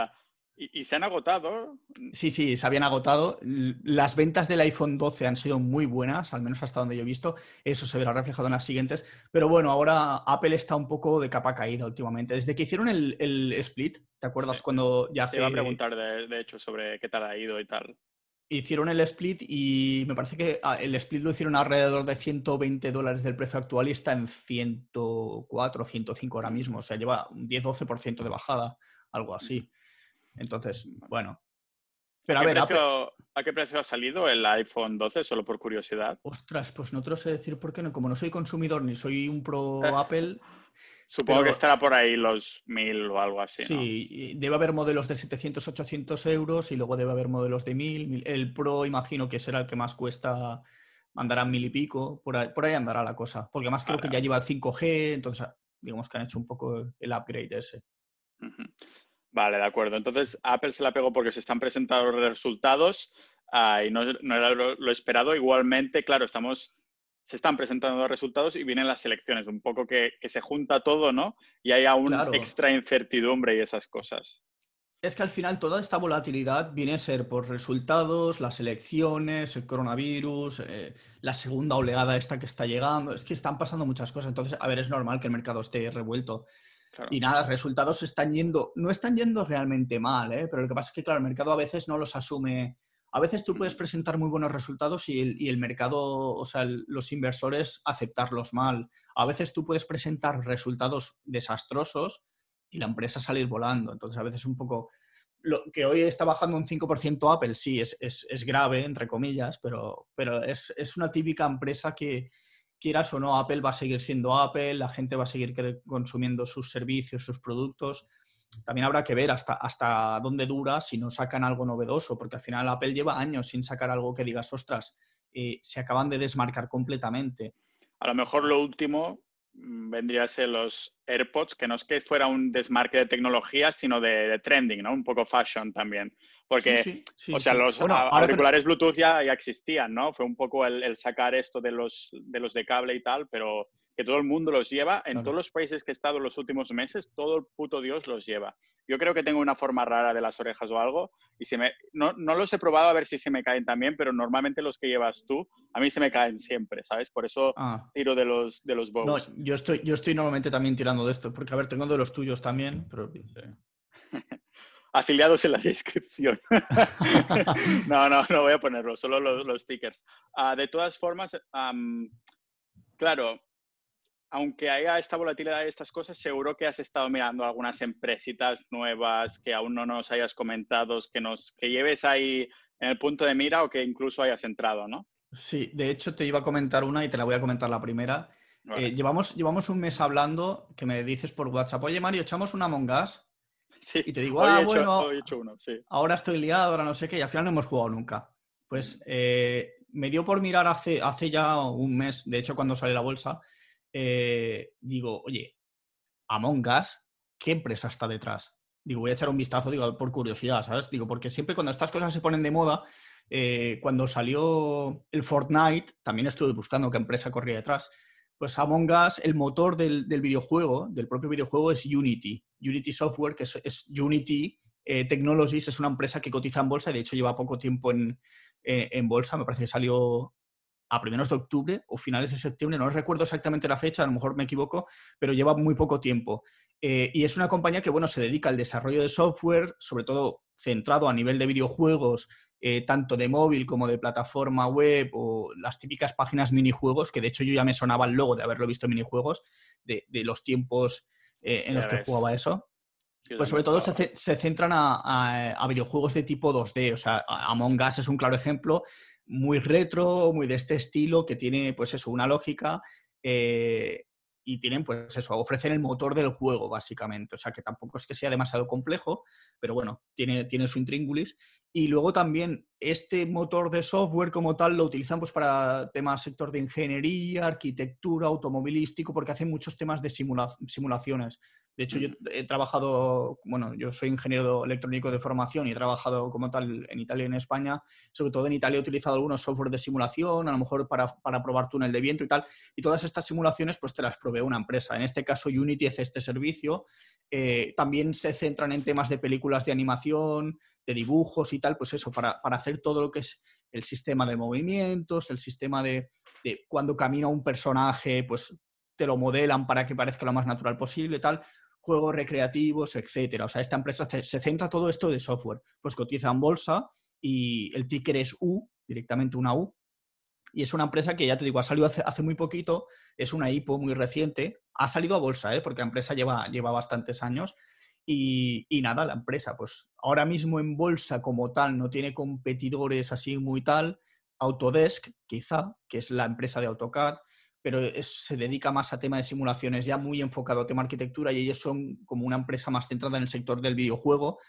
Speaker 4: ¿Y, se han agotado?
Speaker 3: Sí, sí, se habían agotado. Las ventas del iPhone 12 han sido muy buenas, al menos hasta donde yo he visto. Eso se verá reflejado en las siguientes. Pero bueno, ahora Apple está un poco de capa caída últimamente. Desde que hicieron el, split, ¿te acuerdas cuando ya
Speaker 4: hace... Te iba a preguntar, de, hecho, sobre qué tal ha ido y tal
Speaker 3: hicieron el split y me parece que ah, el split lo hicieron alrededor de 120 dólares del precio actual y está en 104, 105 ahora mismo. O sea, lleva un 10-12% de bajada, algo así. Entonces, bueno.
Speaker 4: Pero a, ver, ¿a qué precio ha salido el iPhone 12? Solo por curiosidad.
Speaker 3: Ostras, pues no te lo sé decir por qué no. Como no soy consumidor ni soy un pro [LAUGHS] Apple.
Speaker 4: Supongo que estará por ahí los 1000 o algo así.
Speaker 3: Sí, debe haber modelos de 700, 800 euros y luego debe haber modelos de 1000. El Pro imagino que será el que más cuesta, andará mil y pico, por ahí, andará la cosa. Porque además creo que ya lleva el 5G, entonces digamos que han hecho un poco el upgrade ese.
Speaker 4: Vale, de acuerdo. Entonces Apple se la pegó porque se están presentando los resultados ah, y no, era lo esperado. Igualmente, claro, estamos se están presentando los resultados y vienen las elecciones, un poco que, se junta todo, ¿no? Y hay aún extra incertidumbre y esas cosas.
Speaker 3: Es que al final toda esta volatilidad viene a ser por resultados, las elecciones, el coronavirus, eh, la segunda oleada esta que está llegando. Es que están pasando muchas cosas. Entonces, a ver, es normal que el mercado esté revuelto. Y nada, resultados están yendo, no están yendo realmente mal, ¿eh? pero lo que pasa es que, claro, el mercado a veces no los asume a veces tú puedes presentar muy buenos resultados y el, y el mercado, o sea, los inversores aceptarlos mal. A veces tú puedes presentar resultados desastrosos y la empresa salir volando. Entonces, a veces un poco... Lo, que hoy está bajando un 5% Apple, sí, es, es, es, grave, entre comillas, pero, pero es, es, una típica empresa que, quieras o no, Apple va a seguir siendo Apple, la gente va a seguir consumiendo sus servicios, sus productos también habrá que ver hasta, hasta dónde dura si no sacan algo novedoso, porque al final Apple lleva años sin sacar algo que digas, ostras, eh, se acaban de desmarcar completamente.
Speaker 4: A lo mejor lo último mm, vendría a ser los AirPods, que no es que fuera un desmarque de tecnología, sino de, trending, ¿no? Un poco fashion también. Porque, o sea, los auriculares Bluetooth ya, ya, existían, ¿no? Fue un poco el, el, sacar esto de los, de los de cable y tal, pero que todo el mundo los lleva. En todos los países que he estado los últimos meses, todo el puto Dios los lleva. Yo creo que tengo una forma rara de las orejas o algo y se me, no, no, los he probado a ver si se me caen también, pero normalmente los que llevas tú, a mí se me caen siempre, ¿sabes? Por eso ah. tiro de los, de los bows.
Speaker 3: No, yo estoy, yo estoy normalmente también tirando de esto, porque a ver, tengo de los tuyos también, pero... [LAUGHS]
Speaker 4: afiliados en la descripción. [LAUGHS] no, no, no voy a ponerlo, solo los, los stickers. Ah, de todas formas, claro, aunque haya esta volatilidad de estas cosas, seguro que has estado mirando algunas empresitas nuevas que aún no nos hayas comentado, que, nos, que lleves ahí en el punto de mira o que incluso hayas entrado, ¿no?
Speaker 3: Sí, de hecho te iba a comentar una y te la voy a comentar la primera. Eh, llevamos, llevamos un mes hablando que me dices por WhatsApp, oye Mario, echamos una Among Us.
Speaker 4: Sí,
Speaker 3: y te digo, ah, bueno,
Speaker 4: uno, sí.
Speaker 3: ahora estoy liado, ahora no sé qué, y al final no hemos jugado nunca. Pues eh, me dio por mirar hace, hace ya un mes, de hecho cuando sale la bolsa, eh, digo, oye, Among Us, ¿qué empresa está detrás? Digo, voy a echar un vistazo, digo, por curiosidad, ¿sabes? Digo, porque siempre cuando estas cosas se ponen de moda, eh, cuando salió el Fortnite, también estuve buscando qué empresa corría detrás. Pues Among Us, el motor del, videojuego, del propio videojuego, es Unity. Unity Software, que es, Unity eh, Technologies, es una empresa que cotiza en bolsa y de hecho lleva poco tiempo en, en bolsa. Me parece que salió a primeros de octubre o finales de septiembre, no recuerdo exactamente la fecha, a lo mejor me equivoco, pero lleva muy poco tiempo. Eh, y es una compañía que, bueno, se dedica al desarrollo de software, sobre todo centrado a nivel de videojuegos, eh, tanto de móvil como de plataforma web o las típicas páginas minijuegos, que de hecho yo ya me sonaba el logo de haberlo visto en minijuegos, de, los tiempos eh, en los que jugaba eso. Pues sobre todo se, centran a, a, videojuegos de tipo 2D, o sea, Among Us es un claro ejemplo, muy retro, muy de este estilo, que tiene, pues eso, una lógica eh, y tienen, pues eso, ofrecen el motor del juego, básicamente. O sea, que tampoco es que sea demasiado complejo, pero bueno, tiene, tiene su intríngulis. Y luego también este motor de software como tal lo utilizan pues para temas sector de ingeniería, arquitectura, automovilístico, porque hacen muchos temas de simulaciones. De hecho, yo he trabajado, bueno, yo soy ingeniero electrónico de formación y he trabajado como tal en Italia y en España. Sobre todo en Italia he utilizado algunos software de simulación, a lo mejor para, para probar túnel de viento y tal. Y todas estas simulaciones pues te las provee una empresa. En este caso Unity hace este servicio. Eh, también se centran en temas de películas de animación, de dibujos y tal, pues eso, para, para hacer todo lo que es el sistema de movimientos, el sistema de, de cuando camina un personaje, pues te lo modelan para que parezca lo más natural posible, tal juegos recreativos, etcétera. O sea, esta empresa se centra todo esto de software. Pues cotiza en bolsa y el ticker es U, directamente una U. Y es una empresa que ya te digo, ha salido hace, muy poquito, es una IPO muy reciente, ha salido a bolsa, ¿eh? porque la empresa lleva, lleva bastantes años. Y, y, nada, la empresa, pues ahora mismo en bolsa como tal no tiene competidores así muy tal. Autodesk, quizá, que es la empresa de AutoCAD, pero se dedica más a tema de simulaciones, ya muy enfocado a tema arquitectura y ellos son como una empresa más centrada en el sector del videojuego.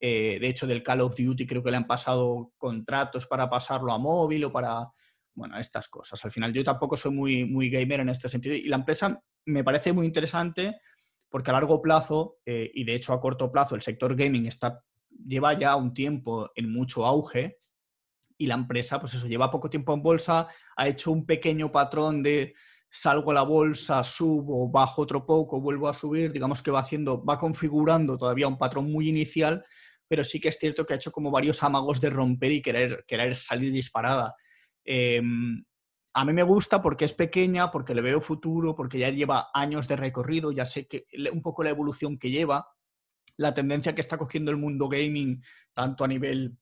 Speaker 3: Eh, de hecho, del Call of Duty creo que le han pasado contratos para pasarlo a móvil o para, bueno, estas cosas. Al final yo tampoco soy muy, muy gamer en este sentido y la empresa me parece muy interesante porque a largo plazo eh, y de hecho a corto plazo el sector gaming está, lleva ya un tiempo en mucho auge y la empresa, pues eso, lleva poco tiempo en bolsa, ha hecho un pequeño patrón de salgo a la bolsa, subo, bajo otro poco, vuelvo a subir, digamos que va haciendo, va configurando todavía un patrón muy inicial, pero sí que es cierto que ha hecho como varios amagos de romper y querer, querer salir disparada. Em, a mí me gusta porque es pequeña, porque le veo futuro, porque ya lleva años de recorrido, ya sé que un poco la evolución que lleva, la tendencia que está cogiendo el mundo gaming, tanto a nivel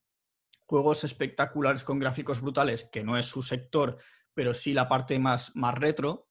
Speaker 3: juegos espectaculares con gráficos brutales, que no es su sector, pero sí la parte más, más retro.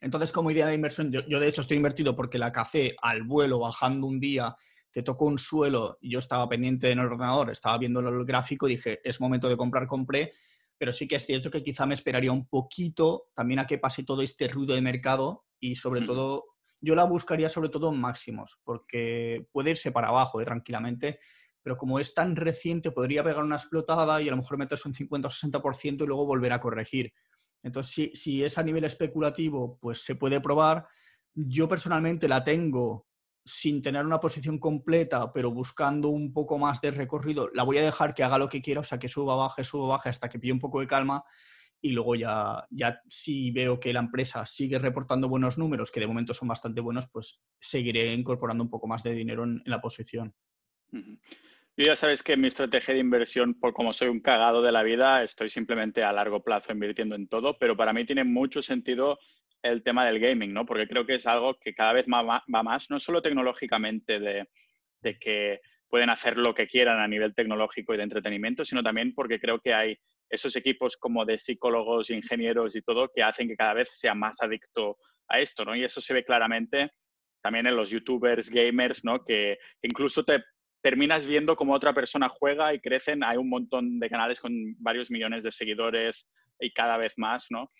Speaker 3: Entonces, como idea de inversión, yo, yo de hecho estoy invertido porque la cacé al vuelo bajando un día que tocó un suelo y yo estaba pendiente en el ordenador, estaba viendo el gráfico, dije, es momento de comprar, compré, pero sí que es cierto que quizá me esperaría un poquito también a que pase todo este ruido de mercado y sobre todo yo la buscaría sobre todo en máximos, porque puede irse para abajo eh, tranquilamente, pero como es tan reciente, podría pegar una explotada y a lo mejor meterse un 50 o 60% y luego volver a corregir. Entonces, si, si es a nivel especulativo, pues se puede probar. Yo personalmente la tengo sin tener una posición completa, pero buscando un poco más de recorrido, la voy a dejar que haga lo que quiera, o sea, que suba, baje, suba, baje, hasta que pille un poco de calma y luego ya, ya si veo que la empresa sigue reportando buenos números, que de momento son bastante buenos, pues seguiré incorporando un poco más de dinero en, la posición.
Speaker 4: Yo ya sabes que mi estrategia de inversión, por como soy un cagado de la vida, estoy simplemente a largo plazo invirtiendo en todo, pero para mí tiene mucho sentido el tema del gaming, ¿no? Porque creo que es algo que cada vez va más, no solo tecnológicamente de, de que pueden hacer lo que quieran a nivel tecnológico y de entretenimiento, sino también porque creo que hay esos equipos como de psicólogos, ingenieros y todo que hacen que cada vez sea más adicto a esto, ¿no? Y eso se ve claramente también en los youtubers, gamers, ¿no? Que incluso te terminas viendo cómo otra persona juega y crecen. Hay un montón de canales con varios millones de seguidores y cada vez más, ¿no?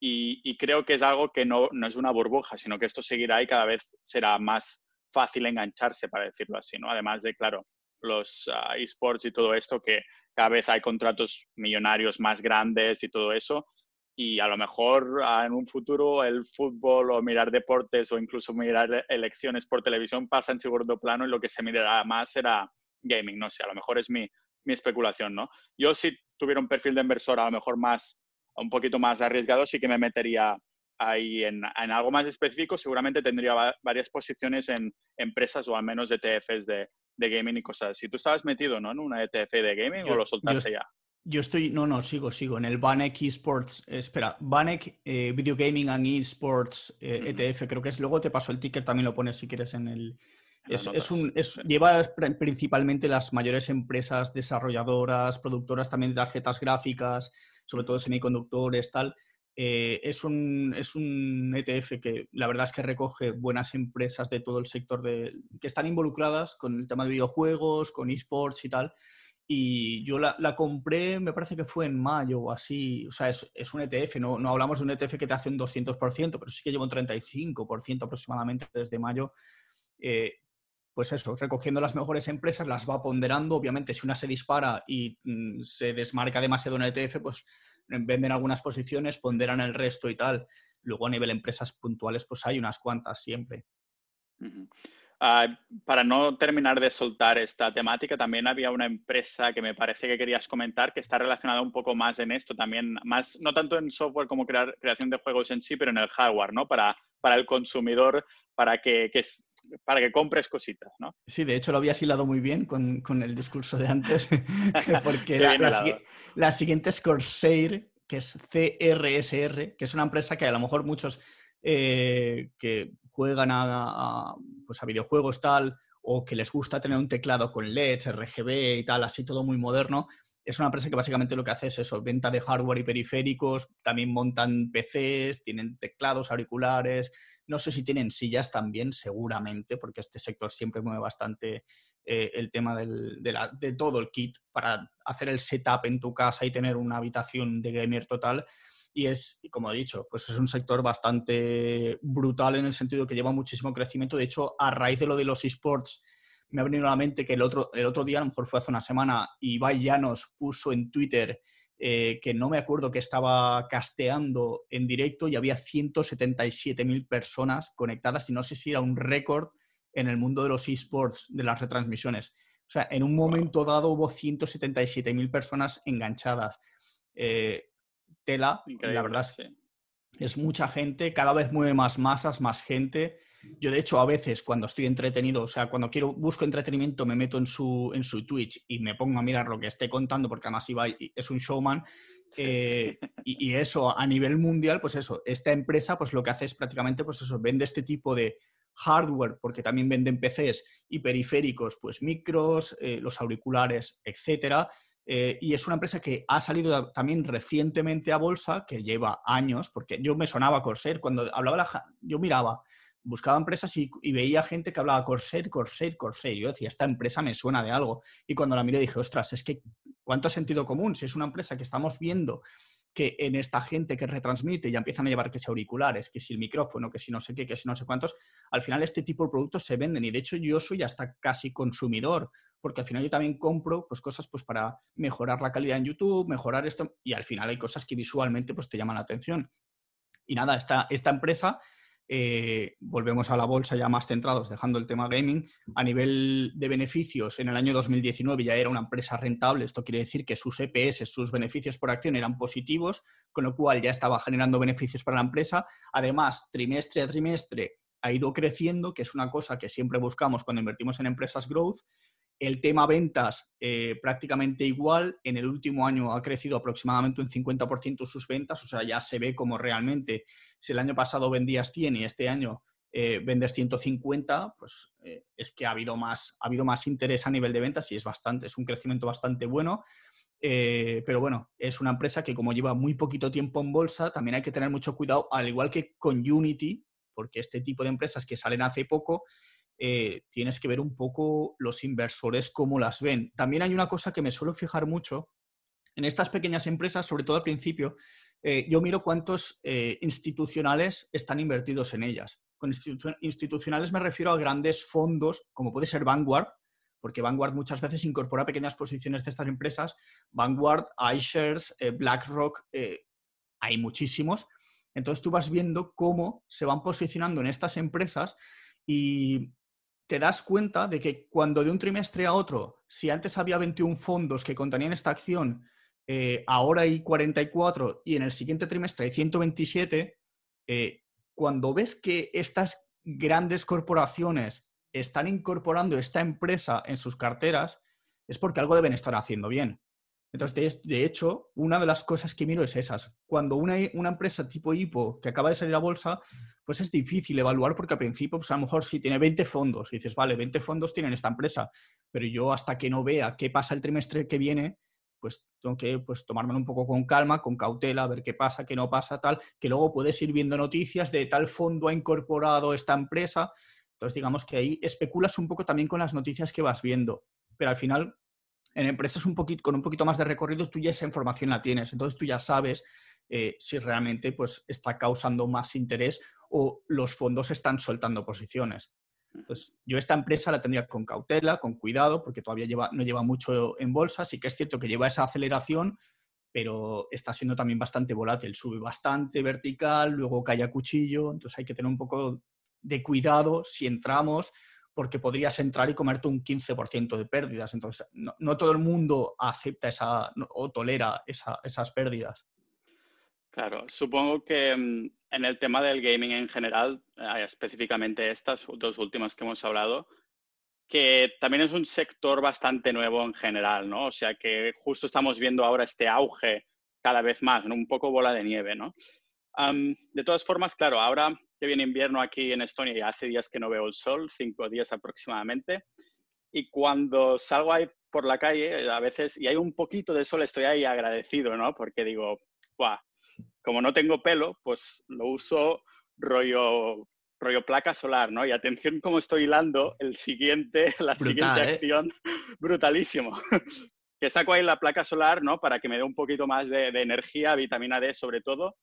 Speaker 4: Y, creo que es algo que no, no, es una burbuja, sino que esto seguirá y cada vez será más fácil engancharse, para decirlo así, ¿no? Además de, claro, los ah, esports y todo esto, que cada vez hay contratos millonarios más grandes y todo eso. Y a lo mejor ah, en un futuro el fútbol o mirar deportes o incluso mirar elecciones por televisión pasa en segundo plano y lo que se mirará más será gaming. No sé, a lo mejor es mi, mi especulación, ¿no? Yo si tuviera un perfil de inversor a lo mejor más, un poquito más arriesgado, sí que me metería ahí en, en algo más específico. Seguramente tendría varias posiciones en empresas o al menos ETFs de, de gaming y cosas Si ¿Tú estabas metido ¿no? en una ETF de gaming o lo soltaste ya?
Speaker 3: Yo estoy, no, no, sigo, sigo. En el Banek Esports, eh, espera, Banek eh, Video Gaming and Esports ETF, eh, e creo que es. Luego te paso el ticker, también lo pones si quieres en el. Es, es un, es, lleva principalmente las mayores empresas desarrolladoras, productoras también de tarjetas gráficas, sobre todo semiconductores, tal. Eh, es, un, es, un, ETF que la verdad es que recoge buenas empresas de todo el sector de, que están involucradas con el tema de videojuegos, con esports y tal. Y yo la, compré, me parece que fue en mayo o así. O sea, es, es un ETF, no, no, hablamos de un ETF que te hace un 200%, pero sí que lleva un 35% aproximadamente desde mayo. Eh, pues eso, recogiendo las mejores empresas, las va ponderando. Obviamente, si una se dispara y mm, se desmarca demasiado en el ETF, pues venden algunas posiciones, ponderan el resto y tal. Luego a nivel empresas puntuales, pues hay unas cuantas siempre.
Speaker 4: Ah, para no terminar de soltar esta temática, también había una empresa que me parece que querías comentar que está relacionada un poco más en esto, también más, no tanto en software como crear, creación de juegos en sí, pero en el hardware, ¿no? Para, para el consumidor, para que, que, para que compres cositas, ¿no?
Speaker 3: Sí, de hecho lo había hilado muy bien con, con el discurso de antes, [LAUGHS] [LAUGHS] porque la, la, siguiente es Corsair, que es CRSR, que es una empresa que a lo mejor muchos eh, que juegan a, pues a videojuegos tal, o que les gusta tener un teclado con LEDs, RGB y tal, así todo muy moderno, es una empresa que básicamente lo que hace es eso, venta de hardware y periféricos, también montan PCs, tienen teclados, auriculares, no sé si tienen sillas también, seguramente, porque este sector siempre mueve bastante eh, el tema de, todo el kit para hacer el setup en tu casa y tener una habitación de gamer total. Y es, como he dicho, pues es un sector bastante brutal en el sentido que lleva muchísimo crecimiento. De hecho, a raíz de lo de los esports, me ha venido a la mente que el otro, el otro día, a lo mejor fue hace una semana, Ibai Llanos puso en Twitter eh, que no me acuerdo que estaba casteando en directo y había 177.000 personas conectadas y no sé si era un récord en el mundo de los esports, de las retransmisiones. O sea, en un momento dado hubo 177.000 personas enganchadas. Eh, tela, la verdad es que es mucha gente, cada vez mueve más masas, más gente. Yo, de hecho, a veces cuando estoy entretenido, o sea, cuando quiero, busco entretenimiento, me meto en su, en su Twitch y me pongo a mirar lo que esté contando, porque además Ibai es un showman. Eh, [LAUGHS] y, eso, a nivel mundial, pues eso, esta empresa, pues lo que hace es prácticamente, pues eso, vende este tipo de hardware, porque también venden PCs y periféricos, pues micros, eh, los auriculares, etcétera, Eh, y es una empresa que ha salido también recientemente a bolsa, que lleva años, porque yo me sonaba Corsair, cuando hablaba la, yo miraba, buscaba empresas y, veía gente que hablaba Corsair, Corsair, Corsair. Yo decía, esta empresa me suena de algo. Y cuando la miré dije, ostras, es que cuánto sentido común, si es una empresa que estamos viendo que en esta gente que retransmite ya empiezan a llevar que si auriculares, que si el micrófono, que si no sé qué, que si no sé cuántos, al final este tipo de productos se venden y de hecho yo soy hasta casi consumidor porque al final yo también compro pues, cosas pues, para mejorar la calidad en YouTube, mejorar esto, y al final hay cosas que visualmente pues, te llaman la atención. Y nada, esta, esta empresa, eh, volvemos a la bolsa ya más centrados, dejando el tema gaming, a nivel de beneficios, en el año 2019 ya era una empresa rentable, esto quiere decir que sus EPS, sus beneficios por acción eran positivos, con lo cual ya estaba generando beneficios para la empresa. Además, trimestre a trimestre ha ido creciendo, que es una cosa que siempre buscamos cuando invertimos en empresas growth, el tema ventas eh, prácticamente igual. En el último año ha crecido aproximadamente un 50% sus ventas, o sea, ya se ve como realmente si el año pasado vendías 100 y este año eh, vendes 150, pues eh, es que ha habido, más, ha habido más interés a nivel de ventas y es bastante, es un crecimiento bastante bueno. pero bueno, es una empresa que como lleva muy poquito tiempo en bolsa, también hay que tener mucho cuidado, al igual que con Unity, porque este tipo de empresas que salen hace poco, eh, tienes que ver un poco los inversores cómo las ven. También hay una cosa que me suelo fijar mucho en estas pequeñas empresas, sobre todo al principio, eh, yo miro cuántos eh, institucionales están invertidos en ellas. Con institucionales me refiero a grandes fondos, como puede ser Vanguard, porque Vanguard muchas veces incorpora pequeñas posiciones de estas empresas. Vanguard, iShares, BlackRock, hay muchísimos. Entonces tú vas viendo cómo se van posicionando en estas empresas y te das cuenta de que cuando de un trimestre a otro, si antes había 21 fondos que contenían esta acción, eh, ahora hay 44 y en el siguiente trimestre hay 127, eh, cuando ves que estas grandes corporaciones están incorporando esta empresa en sus carteras, es porque algo deben estar haciendo bien. Entonces, de, hecho, una de las cosas que miro es esas. Cuando una, una, empresa tipo IPO que acaba de salir a bolsa, pues es difícil evaluar porque al principio, pues a lo mejor si tiene 20 fondos, dices, vale, 20 fondos tienen esta empresa, pero yo hasta que no vea qué pasa el trimestre que viene, pues tengo que pues, tomármelo un poco con calma, con cautela, ver qué pasa, qué no pasa, tal, que luego puedes ir viendo noticias de tal fondo ha incorporado esta empresa. Entonces, digamos que ahí especulas un poco también con las noticias que vas viendo, pero al final en empresas un con un poquito más de recorrido, tú ya esa información la tienes. Entonces tú ya sabes eh, si realmente pues, está causando más interés o los fondos están soltando posiciones. Entonces, yo esta empresa la tendría con cautela, con cuidado, porque todavía no lleva mucho en bolsa. Sí que es cierto que lleva esa aceleración, pero está siendo también bastante volátil. Sube bastante vertical, luego cae a cuchillo. Entonces, hay que tener un poco de cuidado si entramos porque podrías entrar y comerte un 15% de pérdidas. Entonces, no, todo el mundo acepta esa o tolera esas pérdidas.
Speaker 4: Claro, supongo que mm, en el tema del gaming en general, eh, específicamente estas dos últimas que hemos hablado, que también es un sector bastante nuevo en general, ¿no? O sea que justo estamos viendo ahora este auge cada vez más, un poco bola de nieve, ¿no? de todas formas, claro, ahora que viene invierno aquí en Estonia y hace días que no veo el sol, cinco días aproximadamente. Y cuando salgo ahí por la calle, a veces, y hay un poquito de sol, estoy ahí agradecido, ¿no? Porque digo, Buah, como no tengo pelo, pues lo uso rollo, rollo placa solar, ¿no? Y atención cómo estoy hilando el siguiente, [LAUGHS] la siguiente ¿eh? acción, brutalísimo. [LAUGHS] que saco ahí la placa solar, ¿no? Para que me dé un poquito más de energía, vitamina D sobre todo,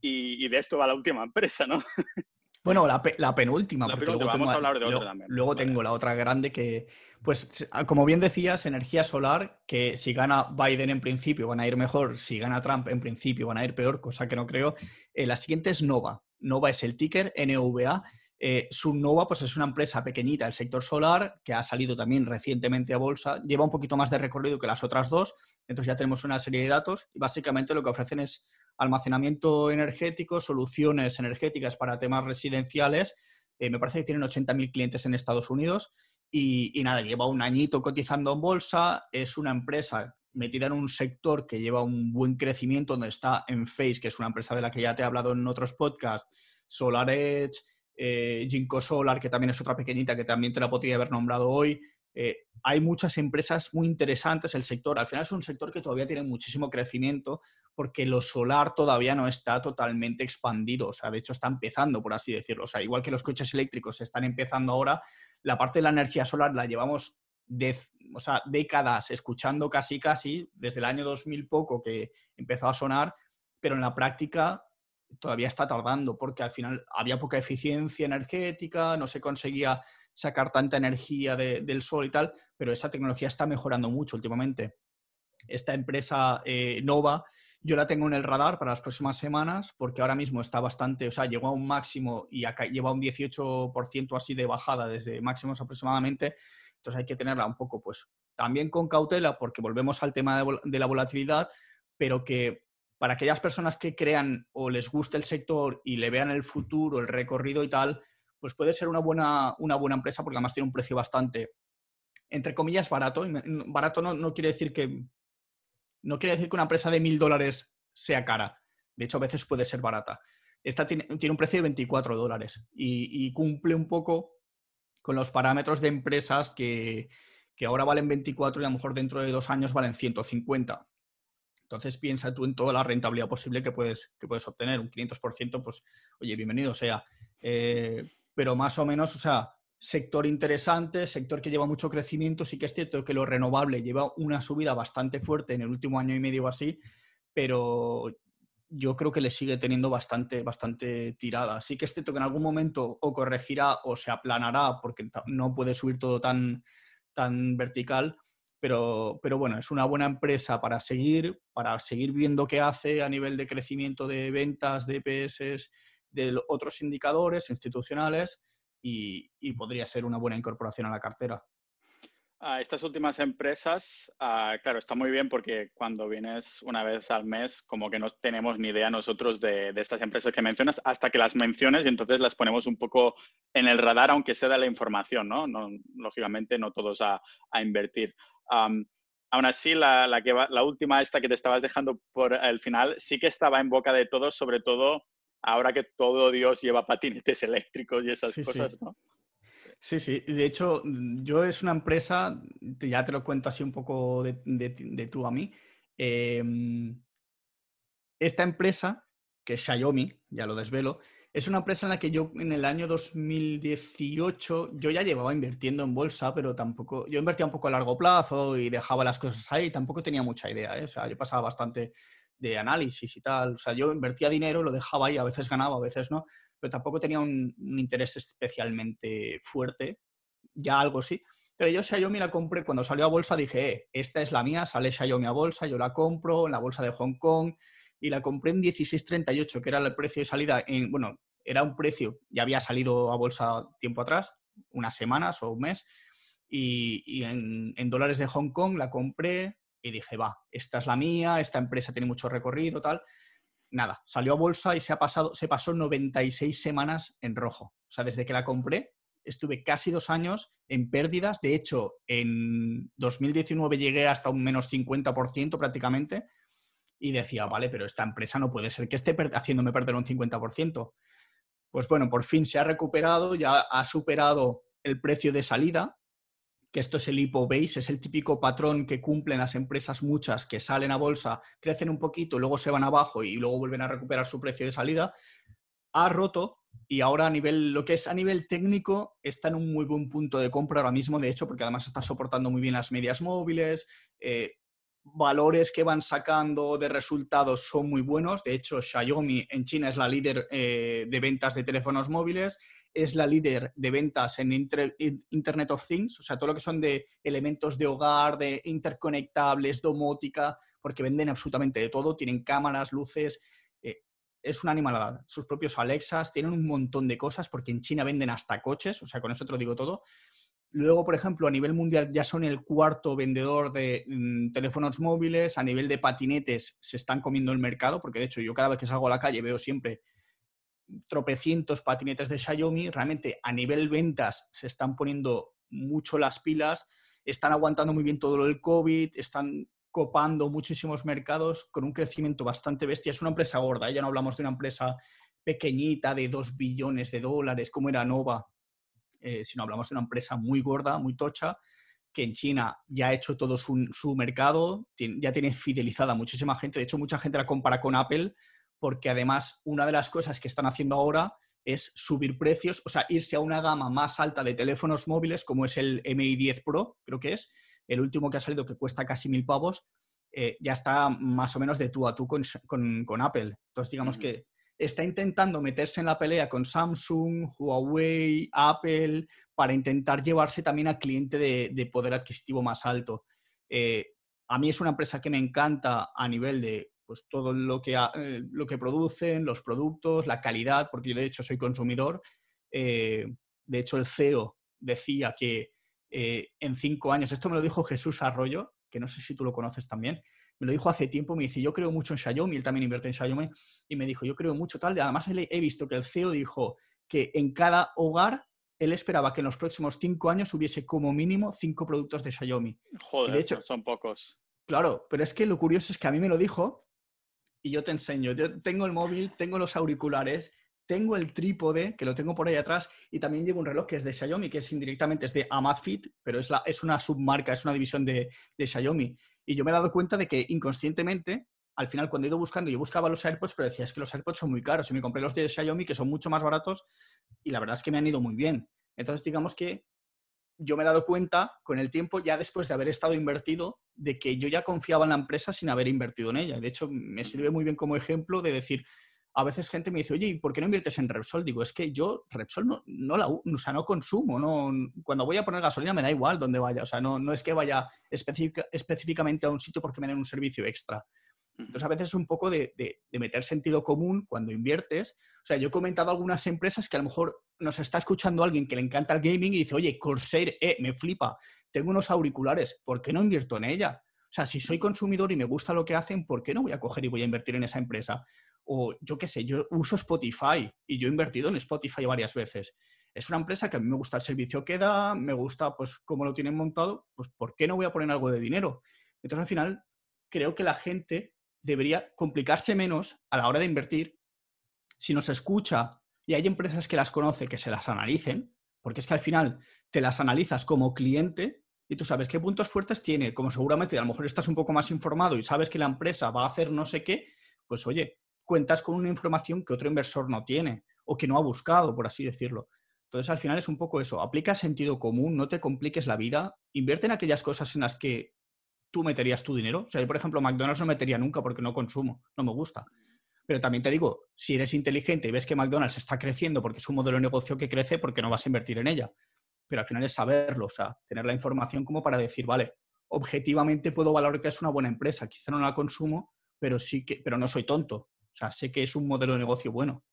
Speaker 4: y, de esto va la última empresa, ¿no? [LAUGHS]
Speaker 3: Bueno, la, penúltima, porque luego, vamos tengo, a hablar de otra también. luego tengo la otra grande que, pues, como bien decías, energía solar, que si gana Biden en principio van a ir mejor, si gana Trump en principio van a ir peor, cosa que no creo. Eh, la siguiente es Nova. Nova es el ticker, NVA. Eh, Subnova pues es una empresa pequeñita del sector solar que ha salido también recientemente a bolsa, lleva un poquito más de recorrido que las otras dos, entonces ya tenemos una serie de datos y básicamente lo que ofrecen es almacenamiento energético, soluciones energéticas para temas residenciales. Eh, me parece que tienen 80.000 clientes en Estados Unidos y, nada, lleva un añito cotizando en bolsa. Es una empresa metida en un sector que lleva un buen crecimiento, donde está en Face, que es una empresa de la que ya te he hablado en otros podcasts, SolarEdge, eh, Ginkgo Solar, que también es otra pequeñita que también te la podría haber nombrado hoy, Eh, hay muchas empresas muy interesantes, el sector, al final es un sector que todavía tiene muchísimo crecimiento porque lo solar todavía no está totalmente expandido, o sea, de hecho está empezando, por así decirlo, o sea, igual que los coches eléctricos están empezando ahora, la parte de la energía solar la llevamos décadas escuchando casi casi, desde el año 2000 poco que empezó a sonar, pero en la práctica todavía está tardando porque al final había poca eficiencia energética, no se conseguía sacar tanta energía del sol y tal, pero esa tecnología está mejorando mucho últimamente. Esta empresa eh, Nova, yo la tengo en el radar para las próximas semanas porque ahora mismo está bastante, o sea, llegó a un máximo y acá lleva un 18% así de bajada desde máximos aproximadamente. Entonces hay que tenerla un poco, pues, también con cautela porque volvemos al tema de, de la volatilidad, pero que para aquellas personas que crean o les guste el sector y le vean el futuro, el recorrido y tal, pues puede ser una buena, una buena empresa porque además tiene un precio bastante, entre comillas, barato. Barato no, quiere decir que no quiere decir que una empresa de mil dólares sea cara. De hecho, a veces puede ser barata. Esta tiene, un precio de 24 dólares y, cumple un poco con los parámetros de empresas que, que ahora valen 24 y a lo mejor dentro de dos años valen 150. Entonces piensa tú en toda la rentabilidad posible que puedes, que puedes obtener. Un 500%, pues, oye, bienvenido sea. Eh, pero más o menos, o sea, sector interesante, sector que lleva mucho crecimiento. Sí que es cierto que lo renovable lleva una subida bastante fuerte en el último año y medio o así, pero yo creo que le sigue teniendo bastante, bastante tirada. Sí que es cierto que en algún momento o corregirá o se aplanará porque no puede subir todo tan, tan vertical, pero, pero bueno, es una buena empresa para seguir, para seguir viendo qué hace a nivel de crecimiento de ventas, de EPS de otros indicadores institucionales y, podría ser una buena incorporación a la cartera.
Speaker 4: A estas últimas empresas, ah, claro, está muy bien porque cuando vienes una vez al mes, como que no tenemos ni idea nosotros de, estas empresas que mencionas hasta que las menciones y entonces las ponemos un poco en el radar, aunque se da la información, ¿no? lógicamente, no todos a, invertir. aún así, la, la, que la última, esta que te estabas dejando por el final, sí que estaba en boca de todos, sobre todo ahora que todo Dios lleva patinetes eléctricos y esas cosas, ¿no?
Speaker 3: Sí, sí. De hecho, yo es una empresa, ya te lo cuento así un poco de, tú a mí. Em, esta empresa, que es Xiaomi, ya lo desvelo, es una empresa en la que yo en el año 2018 yo ya llevaba invirtiendo en bolsa, pero tampoco, yo invertía un poco a largo plazo y dejaba las cosas ahí, tampoco tenía mucha idea, ¿eh? o sea, yo pasaba bastante de análisis y tal. O sea, yo invertía dinero, lo dejaba ahí, a veces ganaba, a veces no, pero tampoco tenía un, interés especialmente fuerte, ya algo sí. Pero yo Xiaomi la compré cuando salió a bolsa, dije, eh, esta es la mía, sale Xiaomi a bolsa, yo la compro en la bolsa de Hong Kong y la compré en 16.38, que era el precio de salida, en, bueno, era un precio, ya había salido a bolsa tiempo atrás, unas semanas o un mes, y, en, en, dólares de Hong Kong la compré, y dije, va, esta es la mía, esta empresa tiene mucho recorrido, tal. Nada, salió a bolsa y se, ha pasado, se pasó 96 semanas en rojo. O sea, desde que la compré, estuve casi dos años en pérdidas. De hecho, en 2019 llegué hasta un menos 50% prácticamente y decía, vale, pero esta empresa no puede ser que esté haciéndome perder un 50%. Pues bueno, por fin se ha recuperado, ya ha superado el precio de salida, que esto es el hipo base, es el típico patrón que cumplen las empresas muchas que salen a bolsa, crecen un poquito, luego se van abajo y luego vuelven a recuperar su precio de salida, ha roto y ahora a nivel, lo que es a nivel técnico, está en un muy buen punto de compra ahora mismo, de hecho, porque además está soportando muy bien las medias móviles, eh, valores que van sacando de resultados son muy buenos, de hecho, Xiaomi en China es la líder eh, de ventas de teléfonos móviles es la líder de ventas en Internet of Things, o sea, todo lo que son de elementos de hogar, de interconectables, domótica, porque venden absolutamente de todo, tienen cámaras, luces, eh, es una animalada. Sus propios Alexas, tienen un montón de cosas, porque en China venden hasta coches, o sea, con eso te lo digo todo. Luego, por ejemplo, a nivel mundial ya son el cuarto vendedor de mm, teléfonos móviles, a nivel de patinetes se están comiendo el mercado, porque de hecho yo cada vez que salgo a la calle veo siempre tropecientos patinetes de Xiaomi, realmente a nivel ventas se están poniendo mucho las pilas, están aguantando muy bien todo lo del COVID, están copando muchísimos mercados con un crecimiento bastante bestia. Es una empresa gorda, ¿eh? ya no hablamos de una empresa pequeñita de 2 billones de dólares como era Nova, eh, sino hablamos de una empresa muy gorda, muy tocha, que en China ya ha hecho todo su, su mercado, ya tiene fidelizada muchísima gente. De hecho, mucha gente la compara con Apple porque además una de las cosas que están haciendo ahora es subir precios, o sea, irse a una gama más alta de teléfonos móviles, como es el MI 10 Pro, creo que es, el último que ha salido que cuesta casi mil pavos, eh, ya está más o menos de tú a tú con, Apple. Entonces, digamos que está intentando meterse en la pelea con Samsung, Huawei, Apple, para intentar llevarse también al cliente de, poder adquisitivo más alto. Eh, a mí es una empresa que me encanta a nivel de pues todo lo que, eh, lo que producen, los productos, la calidad, porque yo de hecho soy consumidor. Eh, de hecho, el CEO decía que eh, en cinco años, esto me lo dijo Jesús Arroyo, que no sé si tú lo conoces también, me lo dijo hace tiempo, me dice, yo creo mucho en Xiaomi, él también invierte en Xiaomi, y me dijo, yo creo mucho tal, además he visto que el CEO dijo que en cada hogar él esperaba que en los próximos cinco años hubiese como mínimo cinco productos de Xiaomi.
Speaker 4: Joder, de hecho, son pocos.
Speaker 3: Claro, pero es que lo curioso es que a mí me lo dijo y yo te enseño. Yo tengo el móvil, tengo los auriculares, tengo el trípode, que lo tengo por ahí atrás, y también llevo un reloj que es de Xiaomi, que es indirectamente es de Amazfit, pero es, es una submarca, es una división de, de Xiaomi. Y yo me he dado cuenta de que inconscientemente, al final cuando he ido buscando, yo buscaba los AirPods, pero decía, es que los AirPods son muy caros, y me compré los de Xiaomi, que son mucho más baratos, y la verdad es que me han ido muy bien. Entonces, digamos que yo me he dado cuenta con el tiempo, ya después de haber estado invertido, de que yo ya confiaba en la empresa sin haber invertido en ella. De hecho, me sirve muy bien como ejemplo de decir, a veces gente me dice, oye, ¿y por qué no inviertes en Repsol? Digo, es que yo Repsol no, no la o sea, no consumo, no, cuando voy a poner gasolina me da igual dónde vaya, o sea, no, no es que vaya específicamente a un sitio porque me den un servicio extra. Entonces, a veces es un poco de, meter sentido común cuando inviertes. O sea, yo he comentado algunas empresas que a lo mejor nos está escuchando alguien que le encanta el gaming y dice, oye, Corsair, eh, me flipa, tengo unos auriculares, ¿por qué no invierto en ella? O sea, si soy consumidor y me gusta lo que hacen, ¿por qué no voy a coger y voy a invertir en esa empresa? O yo qué sé, yo uso Spotify y yo he invertido en Spotify varias veces. Es una empresa que a mí me gusta el servicio que da, me gusta pues cómo lo tienen montado, pues ¿por qué no voy a poner algo de dinero? Entonces al final creo que la gente debería complicarse menos a la hora de invertir si nos escucha y hay empresas que las conoce, que se las analicen, porque es que al final te las analizas como cliente y tú sabes qué puntos fuertes tiene, como seguramente a lo mejor estás un poco más informado y sabes que la empresa va a hacer no sé qué, pues oye, cuentas con una información que otro inversor no tiene o que no ha buscado, por así decirlo. Entonces, al final es un poco eso, aplica sentido común, no te compliques la vida, invierte en aquellas cosas en las que tú meterías tu dinero. O sea, yo, por ejemplo, McDonald's no metería nunca porque no consumo, no me gusta. Pero también te digo, si eres inteligente y ves que McDonald's está creciendo porque es un modelo de negocio que crece, porque no vas a invertir en ella? Pero al final es saberlo, o sea, tener la información como para decir, vale, objetivamente puedo valorar que es una buena empresa, quizá no la consumo, pero sí que, pero no soy tonto. Sea, sé que es un modelo de negocio bueno.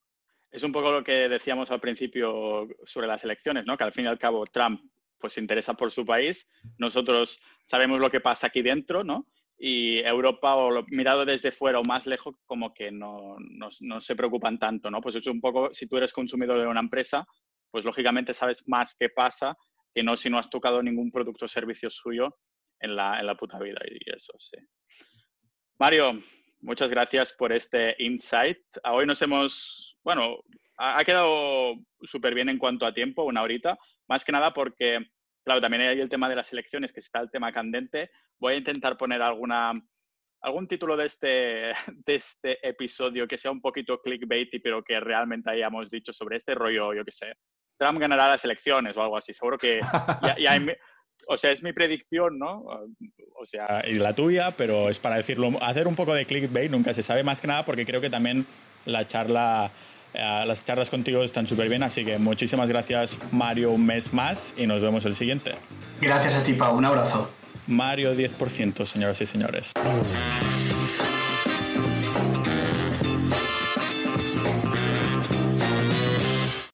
Speaker 4: Es un poco lo que decíamos al principio sobre las elecciones, ¿no? Que al fin y al cabo Trump pues se interesa por su país. Nosotros sabemos lo que pasa aquí dentro, ¿no? Y Europa, o mirado desde fuera o más lejos, como que no, no, se preocupan tanto, ¿no? Pues es un poco, si tú eres consumidor de una empresa, pues lógicamente sabes más qué pasa que no si no has tocado ningún producto o servicio suyo en la, en la puta vida. Y eso, sí. Mario, muchas gracias por este insight. Hoy nos hemos, bueno, ha, quedado súper bien en cuanto a tiempo, una horita, más que nada porque, claro, también hay el tema de las elecciones, que está el tema candente. Voy a intentar poner alguna, algún título de este, [LAUGHS] de este episodio que sea un poquito clickbaity, pero que realmente hayamos dicho sobre este rollo, yo qué sé. Trump ganará las elecciones o algo así. Seguro que ya, [LAUGHS] o sea, es mi predicción, ¿no? O sea,
Speaker 2: y la tuya, pero es para decirlo, hacer un poco de clickbait nunca se sabe más que nada porque creo que también la charla eh, las charlas contigo están súper bien, así que muchísimas gracias Mario un mes más y nos vemos el siguiente.
Speaker 1: Gracias a ti, Pau. Un abrazo.
Speaker 2: Mario 10%, señoras y señores.